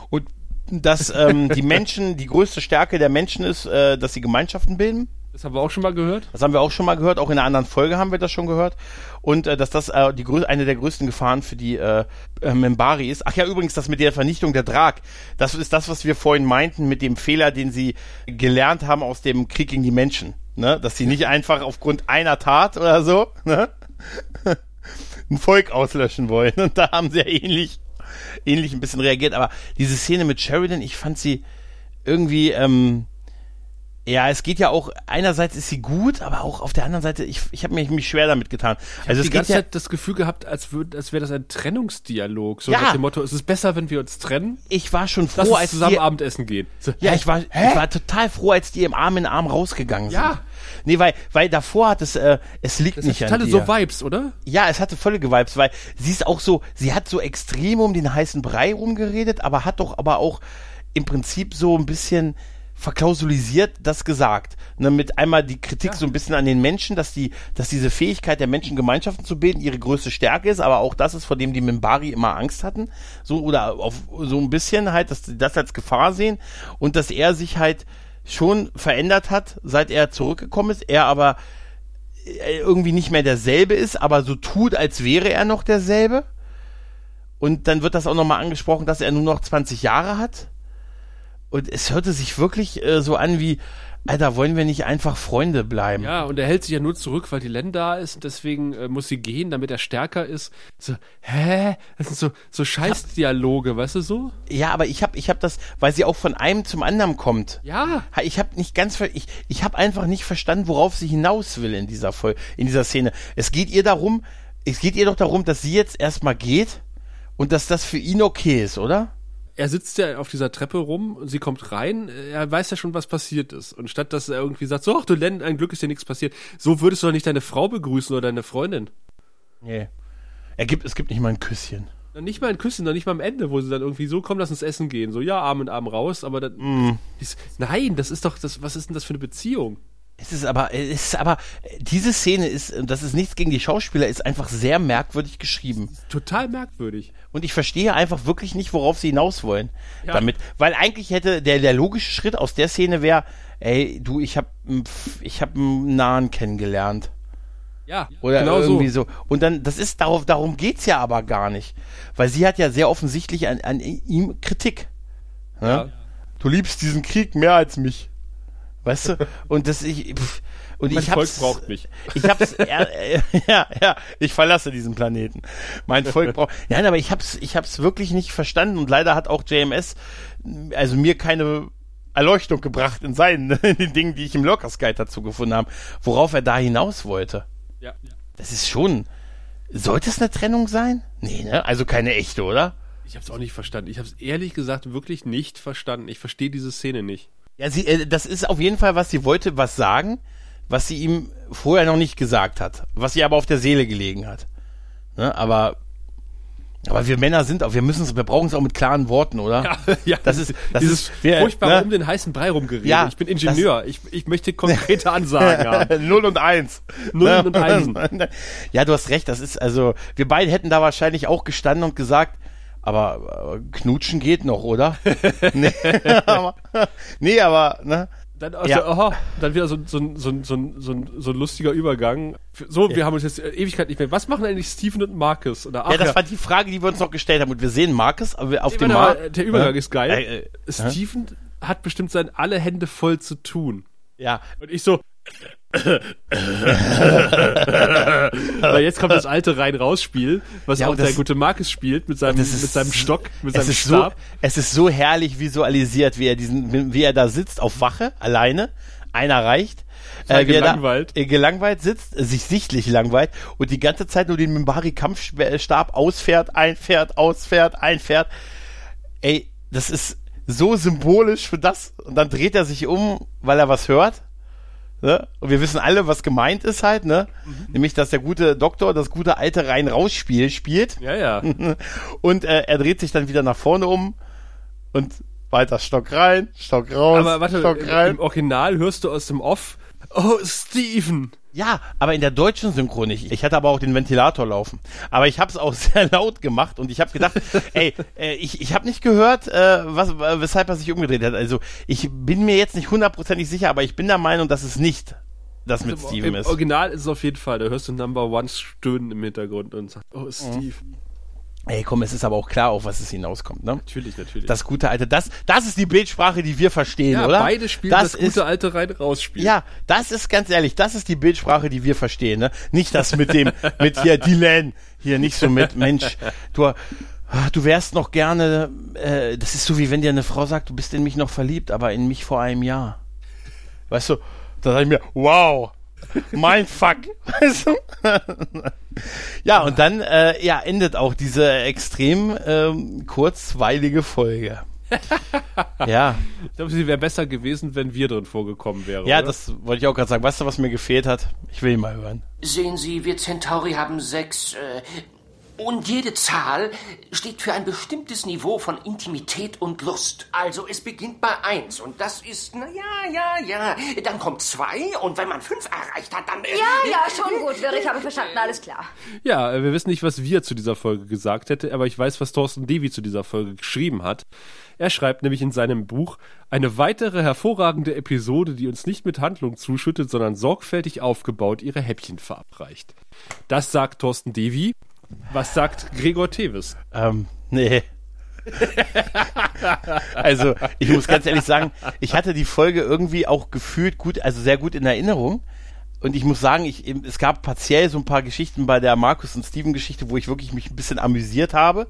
Und dass ähm, die *laughs* Menschen, die größte Stärke der Menschen ist, äh, dass sie Gemeinschaften bilden. Das haben wir auch schon mal gehört. Das haben wir auch schon mal gehört, auch in einer anderen Folge haben wir das schon gehört. Und äh, dass das äh, die eine der größten Gefahren für die äh, äh, Membari ist. Ach ja, übrigens, das mit der Vernichtung der Drag, das ist das, was wir vorhin meinten mit dem Fehler, den sie gelernt haben aus dem Krieg gegen die Menschen. Ne? Dass sie nicht einfach aufgrund einer Tat oder so ne? *laughs* ein Volk auslöschen wollen. Und da haben sie ja ähnlich, ähnlich ein bisschen reagiert. Aber diese Szene mit Sheridan, ich fand sie irgendwie, ähm, ja, es geht ja auch, einerseits ist sie gut, aber auch auf der anderen Seite, ich, ich habe mich, mich schwer damit getan. Also die es geht ganze ja, Zeit das Gefühl gehabt, als, würd, als wäre das ein Trennungsdialog. So Ja. nach dem Motto, es ist besser, wenn wir uns trennen. ich war schon Lass froh, uns als zusammen die, Abendessen gehen. So, ja, ich war, ich war total froh, als die im Arm in Arm rausgegangen sind. Ja. Nee, weil, weil davor hat es, äh, es liegt das nicht an dir. so Vibes, oder? Ja, es hatte völlige Vibes, weil sie ist auch so, sie hat so extrem um den heißen Brei rumgeredet, aber hat doch aber auch im Prinzip so ein bisschen verklausulisiert das gesagt. Ne, mit einmal die Kritik so ein bisschen an den Menschen, dass die, dass diese Fähigkeit der Menschen Gemeinschaften zu bilden ihre größte Stärke ist, aber auch das ist, vor dem die Mimbari immer Angst hatten. So, oder auf so ein bisschen halt, dass sie das als Gefahr sehen und dass er sich halt schon verändert hat, seit er zurückgekommen ist. Er aber äh, irgendwie nicht mehr derselbe ist, aber so tut, als wäre er noch derselbe. Und dann wird das auch nochmal angesprochen, dass er nur noch 20 Jahre hat. Und es hörte sich wirklich äh, so an wie, Alter, wollen wir nicht einfach Freunde bleiben? Ja, und er hält sich ja nur zurück, weil die Len da ist und deswegen äh, muss sie gehen, damit er stärker ist. So, hä? Das sind so, so Scheißdialoge, weißt du so? Ja, aber ich habe ich hab das, weil sie auch von einem zum anderen kommt. Ja. Ich habe nicht ganz, ver- ich, ich habe einfach nicht verstanden, worauf sie hinaus will in dieser Vol in dieser Szene. Es geht ihr darum, es geht ihr doch darum, dass sie jetzt erstmal geht und dass das für ihn okay ist, oder? Er sitzt ja auf dieser Treppe rum und sie kommt rein. Er weiß ja schon, was passiert ist. Und statt dass er irgendwie sagt, so, ach du Len, ein Glück ist dir nichts passiert. So würdest du doch nicht deine Frau begrüßen oder deine Freundin. Nee. Er gibt, es gibt nicht mal ein Küsschen. Nicht mal ein Küssen, noch nicht mal am Ende, wo sie dann irgendwie so kommen, lass uns essen gehen. So, ja, Arm in Arm raus, aber dann. Dies, nein, das ist doch, das, was ist denn das für eine Beziehung? Es ist aber, es ist aber, diese Szene ist, und das ist nichts gegen die Schauspieler, ist einfach sehr merkwürdig geschrieben. Total merkwürdig. Und ich verstehe einfach wirklich nicht, worauf sie hinaus wollen Ja. damit. Weil eigentlich hätte der, der logische Schritt aus der Szene wäre, ey, du, ich hab, einen Pf- ich hab einen Nahen kennengelernt. Ja, Oder genau irgendwie so. so. Und dann, das ist darauf, darum geht's ja aber gar nicht. Weil sie hat ja sehr offensichtlich an, an ihm Kritik. Ne? Ja. Du liebst diesen Krieg mehr als mich. Weißt du? Und das ich, pff, und Mein ich Volk hab's, braucht mich. Ich hab's, *laughs* äh, ja, ja, ich verlasse diesen Planeten. Mein Volk braucht, nein, aber ich hab's, ich hab's wirklich nicht verstanden und leider hat auch JMS, also mir keine Erleuchtung gebracht in seinen, *laughs* in den Dingen, die ich im Lurkers Guide dazu gefunden habe, worauf er da hinaus wollte. Ja. Das ist schon, sollte es eine Trennung sein? Nee, ne? Also keine echte, oder? Ich hab's auch nicht verstanden. Ich hab's ehrlich gesagt wirklich nicht verstanden. Ich verstehe diese Szene nicht. Ja, sie, äh, das ist auf jeden Fall, was sie wollte, was sagen, was sie ihm vorher noch nicht gesagt hat, was ihr aber auf der Seele gelegen hat. Ne? Aber, aber wir Männer sind auch, wir müssen es, wir brauchen es auch mit klaren Worten, oder? *laughs* ja, Das ist- das dieses ist- wir- furchtbare ne? um den heißen Brei rumgerede. Ja, ich bin Ingenieur. Ich, ich möchte konkrete *laughs* Ansagen haben. *laughs* Null und eins. Null und Einsen. Ja, du hast recht, das ist also, wir beide hätten da wahrscheinlich auch gestanden und gesagt, aber äh, knutschen geht noch, oder? *laughs* nee, *laughs* aber, nee, aber, ne? Dann, also, Ja. aha, dann wieder so, so, so, so, so, so ein lustiger Übergang. So, wir haben uns jetzt äh, Ewigkeit nicht mehr. Was machen eigentlich Steven und Marcus? Oder, ach, Ja, das war die Frage, die wir uns noch gestellt haben. Und wir sehen Marcus auf Nee, dem Markt. der Übergang Ja. ist geil. Äh, äh, Steven hat bestimmt sein alle Hände voll zu tun. Ja, Und ich so. Weil jetzt kommt das alte Rein-Raus-Spiel, was Ja, auch der gute Marcus spielt mit seinem, ist- mit seinem Stock, mit es seinem ist so, Stab. es ist so herrlich visualisiert, wie er diesen, wie er da sitzt auf Wache, alleine. Einer reicht. Er gelangweilt. Da, äh, gelangweilt sitzt, äh, sich sichtlich langweilt und die ganze Zeit nur den Mimbari-Kampfstab ausfährt, einfährt, ausfährt, einfährt. Ey, das ist so symbolisch für das. Und dann dreht er sich um, weil er was hört. Ne? Und wir wissen alle, was gemeint ist halt, ne? Mhm. Nämlich, dass der gute Doktor das gute alte Rein-Raus-Spiel spielt. Ja, ja. *laughs* Und äh, er dreht sich dann wieder nach vorne um und weiter Stock rein, Stock raus, Aber warte, Stock rein. im Original hörst du aus dem Off, oh, Steven. Ja, aber in der deutschen Synchro nicht. Ich hatte aber auch den Ventilator laufen. Aber ich habe es auch *laughs* sehr laut gemacht und ich habe gedacht, *laughs* ey, äh, ich, ich habe nicht gehört, äh, was, weshalb er sich umgedreht hat. Also ich bin mir jetzt nicht hundertprozentig sicher, aber ich bin der Meinung, dass es nicht das mit Im, Steven Im ist. Original ist es auf jeden Fall, da hörst du Number One stöhnen im Hintergrund und sagst, oh, Steve. Ey, komm, es ist aber auch klar, auf was es hinauskommt, ne? Natürlich, natürlich. Das gute alte, das, das ist die Bildsprache, die wir verstehen, ja, oder? beide spielen das, das gute ist, alte Rein-Raus-Spiel. Ja, das ist ganz ehrlich, das ist die Bildsprache, die wir verstehen, ne? Nicht das mit dem, *laughs* mit hier Dylan, hier nicht so mit Mensch, du, du wärst noch gerne, äh, das ist so wie wenn dir eine Frau sagt, du bist in mich noch verliebt, aber in mich vor einem Jahr. Weißt du, da sag ich mir, wow, mein Fuck. Weißt du? ja, und dann, äh, ja, endet auch diese extrem ähm, kurzweilige Folge. *laughs* ja. Ich glaube, sie wäre besser gewesen, wenn wir drin vorgekommen wären. Ja, oder? das wollte ich auch gerade sagen. Weißt du, was mir gefehlt hat? Ich will ihn mal hören. Sehen Sie, wir Centauri haben sechs, äh, Und jede Zahl steht für ein bestimmtes Niveau von Intimität und Lust. Also es beginnt bei eins und das ist, na ja, ja, ja. Dann kommt zwei und wenn man fünf erreicht hat, dann... äh, Ja, ja, schon gut, ich habe verstanden, alles klar. Ja, wir wissen nicht, was wir zu dieser Folge gesagt hätte, aber ich weiß, was Thorsten Devi zu dieser Folge geschrieben hat. Er schreibt nämlich in seinem Buch eine weitere hervorragende Episode, die uns nicht mit Handlung zuschüttet, sondern sorgfältig aufgebaut ihre Häppchen verabreicht. Das sagt Thorsten Devi. Was sagt Gregor Tevis? Ähm, nee. *laughs* also, ich muss ganz ehrlich sagen, ich hatte die Folge irgendwie auch gefühlt gut, also sehr gut in Erinnerung. Und ich muss sagen, ich, es gab partiell so ein paar Geschichten bei der Markus und Steven Geschichte, wo ich wirklich mich ein bisschen amüsiert habe.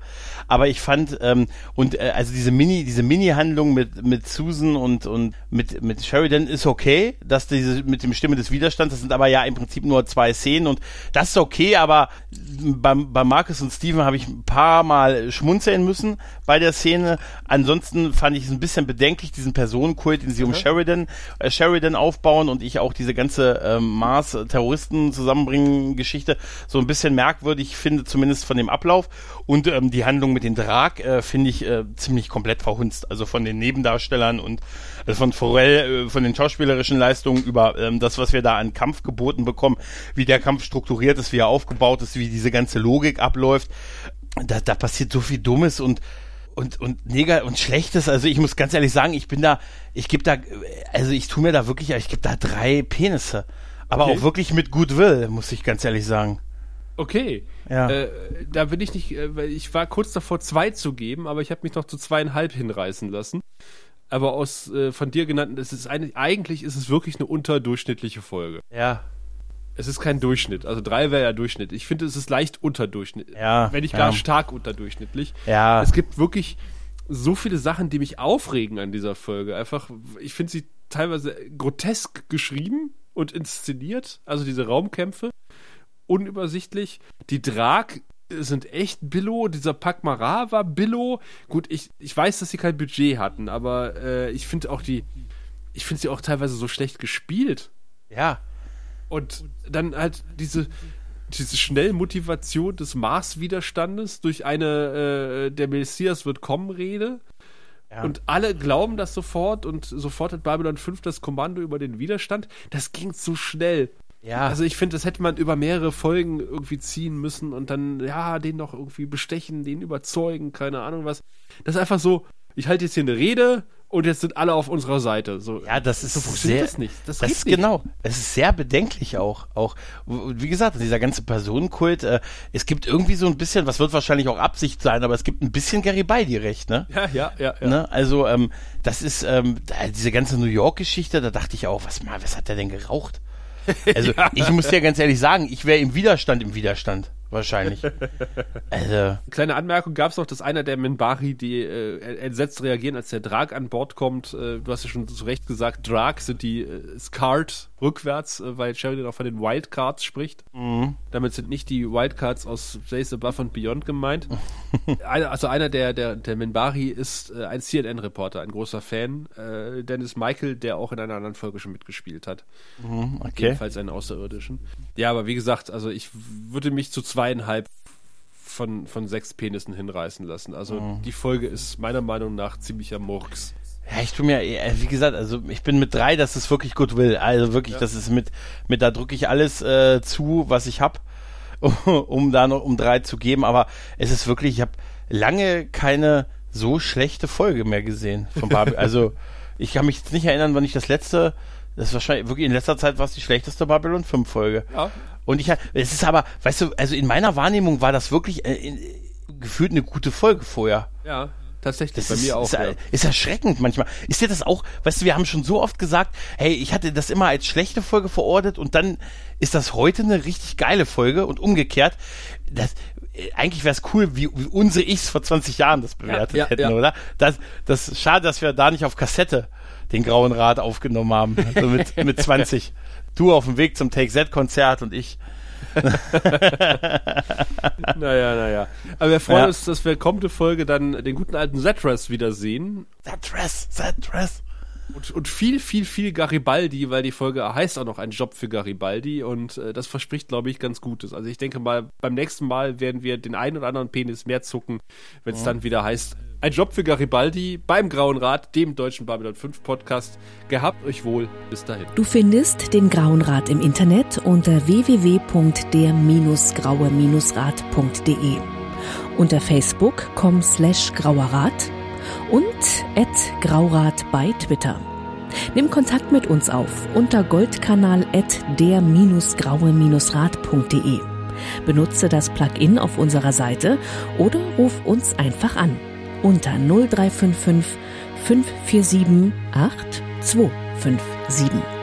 Aber ich fand, ähm, und äh, also diese Mini, diese Mini-Handlung mit, mit Susan und, und mit, mit Sheridan ist okay, dass diese mit dem Stimme des Widerstands, das sind aber ja im Prinzip nur zwei Szenen und das ist okay, aber beim, bei Markus und Steven habe ich ein paar Mal schmunzeln müssen bei der Szene. Ansonsten fand ich es ein bisschen bedenklich, diesen Personenkult, den sie um Sheridan, äh, Sheridan aufbauen und ich auch diese ganze ähm, Mars Terroristen zusammenbringen Geschichte so ein bisschen merkwürdig finde, zumindest von dem Ablauf. Und ähm, die Handlung mit dem Drag äh, finde ich äh, ziemlich komplett verhunzt. Also von den Nebendarstellern und also von Forell, äh, von den schauspielerischen Leistungen über ähm, das, was wir da an Kampf geboten bekommen, wie der Kampf strukturiert ist, wie er aufgebaut ist, wie diese ganze Logik abläuft. Da, da passiert so viel Dummes und und und Neger und Schlechtes. Also ich muss ganz ehrlich sagen, ich bin da, ich gebe da, also ich tue mir da wirklich, ich gebe da drei Penisse. Aber Okay. auch wirklich mit Goodwill, muss ich ganz ehrlich sagen. Okay. Ja. Äh, da bin ich nicht, äh, weil ich war kurz davor, zwei zu geben, aber ich habe mich noch zu zweieinhalb hinreißen lassen. Aber aus äh, von dir genannten, es ist eine, eigentlich ist es wirklich eine unterdurchschnittliche Folge. Ja. Es ist kein Durchschnitt. Also drei wäre ja Durchschnitt. Ich finde, es ist leicht unterdurchschnittlich. Ja, Wenn nicht gar ja. stark unterdurchschnittlich. Ja. Es gibt wirklich so viele Sachen, die mich aufregen an dieser Folge. Einfach, ich finde sie teilweise grotesk geschrieben und inszeniert. Also diese Raumkämpfe. Unübersichtlich. Die Drag sind echt Billo. Dieser Pakmara war Billo. Gut, ich, ich weiß, dass sie kein Budget hatten, aber äh, ich finde auch die, ich finde sie auch teilweise so schlecht gespielt. Ja. Und dann halt diese, diese Schnellmotivation des Mars-Widerstandes durch eine äh, der Messias wird kommen Rede. Ja. Und alle glauben das sofort und sofort hat Babylon 5 das Kommando über den Widerstand. Das ging zu schnell. Ja. Also ich finde, das hätte man über mehrere Folgen irgendwie ziehen müssen und dann, ja, den noch irgendwie bestechen, den überzeugen, keine Ahnung was. Das ist einfach so, ich halte jetzt hier eine Rede und jetzt sind alle auf unserer Seite. So, Ja, das ist so funktioniert sehr, das nicht. Das, Das, ist nicht. genau. Es ist sehr bedenklich auch. Auch wie gesagt, dieser ganze Personenkult. Äh, es gibt irgendwie so ein bisschen, was wird wahrscheinlich auch Absicht sein, aber es gibt ein bisschen Garibaldi recht, ne? Ja, ja, ja. ja. Ne? Also ähm, das ist ähm, diese ganze New York-Geschichte. Da dachte ich auch, was mal, was hat der denn geraucht? Also *laughs* ich muss dir ganz ehrlich sagen, ich wäre im Widerstand im Widerstand wahrscheinlich. *laughs* Also Kleine Anmerkung gab es noch, dass einer der Minbari, die äh, entsetzt reagieren, als der Drag an Bord kommt. Äh, du hast ja schon zu Recht gesagt, Drag sind die äh, Scarred rückwärts, äh, weil Sheridan auch von den Wildcards spricht. Damit sind nicht die Wildcards aus Days Above and Beyond gemeint. *laughs* einer, also einer der, der, der Minbari ist äh, ein CNN-Reporter, ein großer Fan. Äh, Dennis Michael, der auch in einer anderen Folge schon mitgespielt hat. okay. Jedenfalls einen Außerirdischen. Ja, aber wie gesagt, also ich würde mich zu zweieinhalb von, von sechs Penissen hinreißen lassen. Also Mhm. die Folge ist meiner Meinung nach ziemlicher Murks. Ja, ich tu mir, äh, wie gesagt, also ich bin mit drei, das ist wirklich Goodwill. Also wirklich, das ist mit, mit da drücke ich alles äh, zu, was ich hab, *laughs* um da noch um drei zu geben. Aber es ist wirklich, ich habe lange keine so schlechte Folge mehr gesehen von Barbie. *laughs* also ich kann mich jetzt nicht erinnern, wann ich das letzte, das ist wahrscheinlich wirklich in letzter Zeit war es die schlechteste Babylon 5 Folge. Ja. Und ich, es ist aber, weißt du, also in meiner Wahrnehmung war das wirklich äh, in, gefühlt eine gute Folge vorher. Ja, tatsächlich. Das bei ist, mir auch. ist, ja. ist erschreckend manchmal. Ist dir das auch, weißt du, wir haben schon so oft gesagt, hey, ich hatte das immer als schlechte Folge verortet und dann ist das heute eine richtig geile Folge und umgekehrt. Das, äh, eigentlich wäre es cool, wie, wie unsere Ichs vor 20 Jahren das bewertet ja, hätten, ja. oder? Das, das, schade, dass wir da nicht auf Kassette den Grauen Rat aufgenommen haben, so mit, *laughs* mit 20. Du auf dem Weg zum Take-Z-Konzert und ich. *laughs* Naja, naja. Aber wir freuen Ja. uns, dass wir kommende Folge dann den guten alten Zetras wiedersehen. That dress. Und, und viel, viel, viel Garibaldi, weil die Folge heißt auch noch ein Job für Garibaldi und äh, das verspricht, glaube ich, ganz Gutes. Also ich denke mal, beim nächsten Mal werden wir den einen oder anderen Penis mehr zucken, wenn es ja. dann wieder heißt, ein Job für Garibaldi beim Grauen Rat, dem deutschen Babylon 5 Podcast. Gehabt euch wohl. Bis dahin. Du findest den Grauen Rat im Internet unter www.der-graue-rat.de unter facebook.com slash grauerrat und at graurat bei Twitter. Nimm Kontakt mit uns auf unter goldkanal at der-graue-rat.de. Benutze das Plugin auf unserer Seite oder ruf uns einfach an unter 0355 547 8257.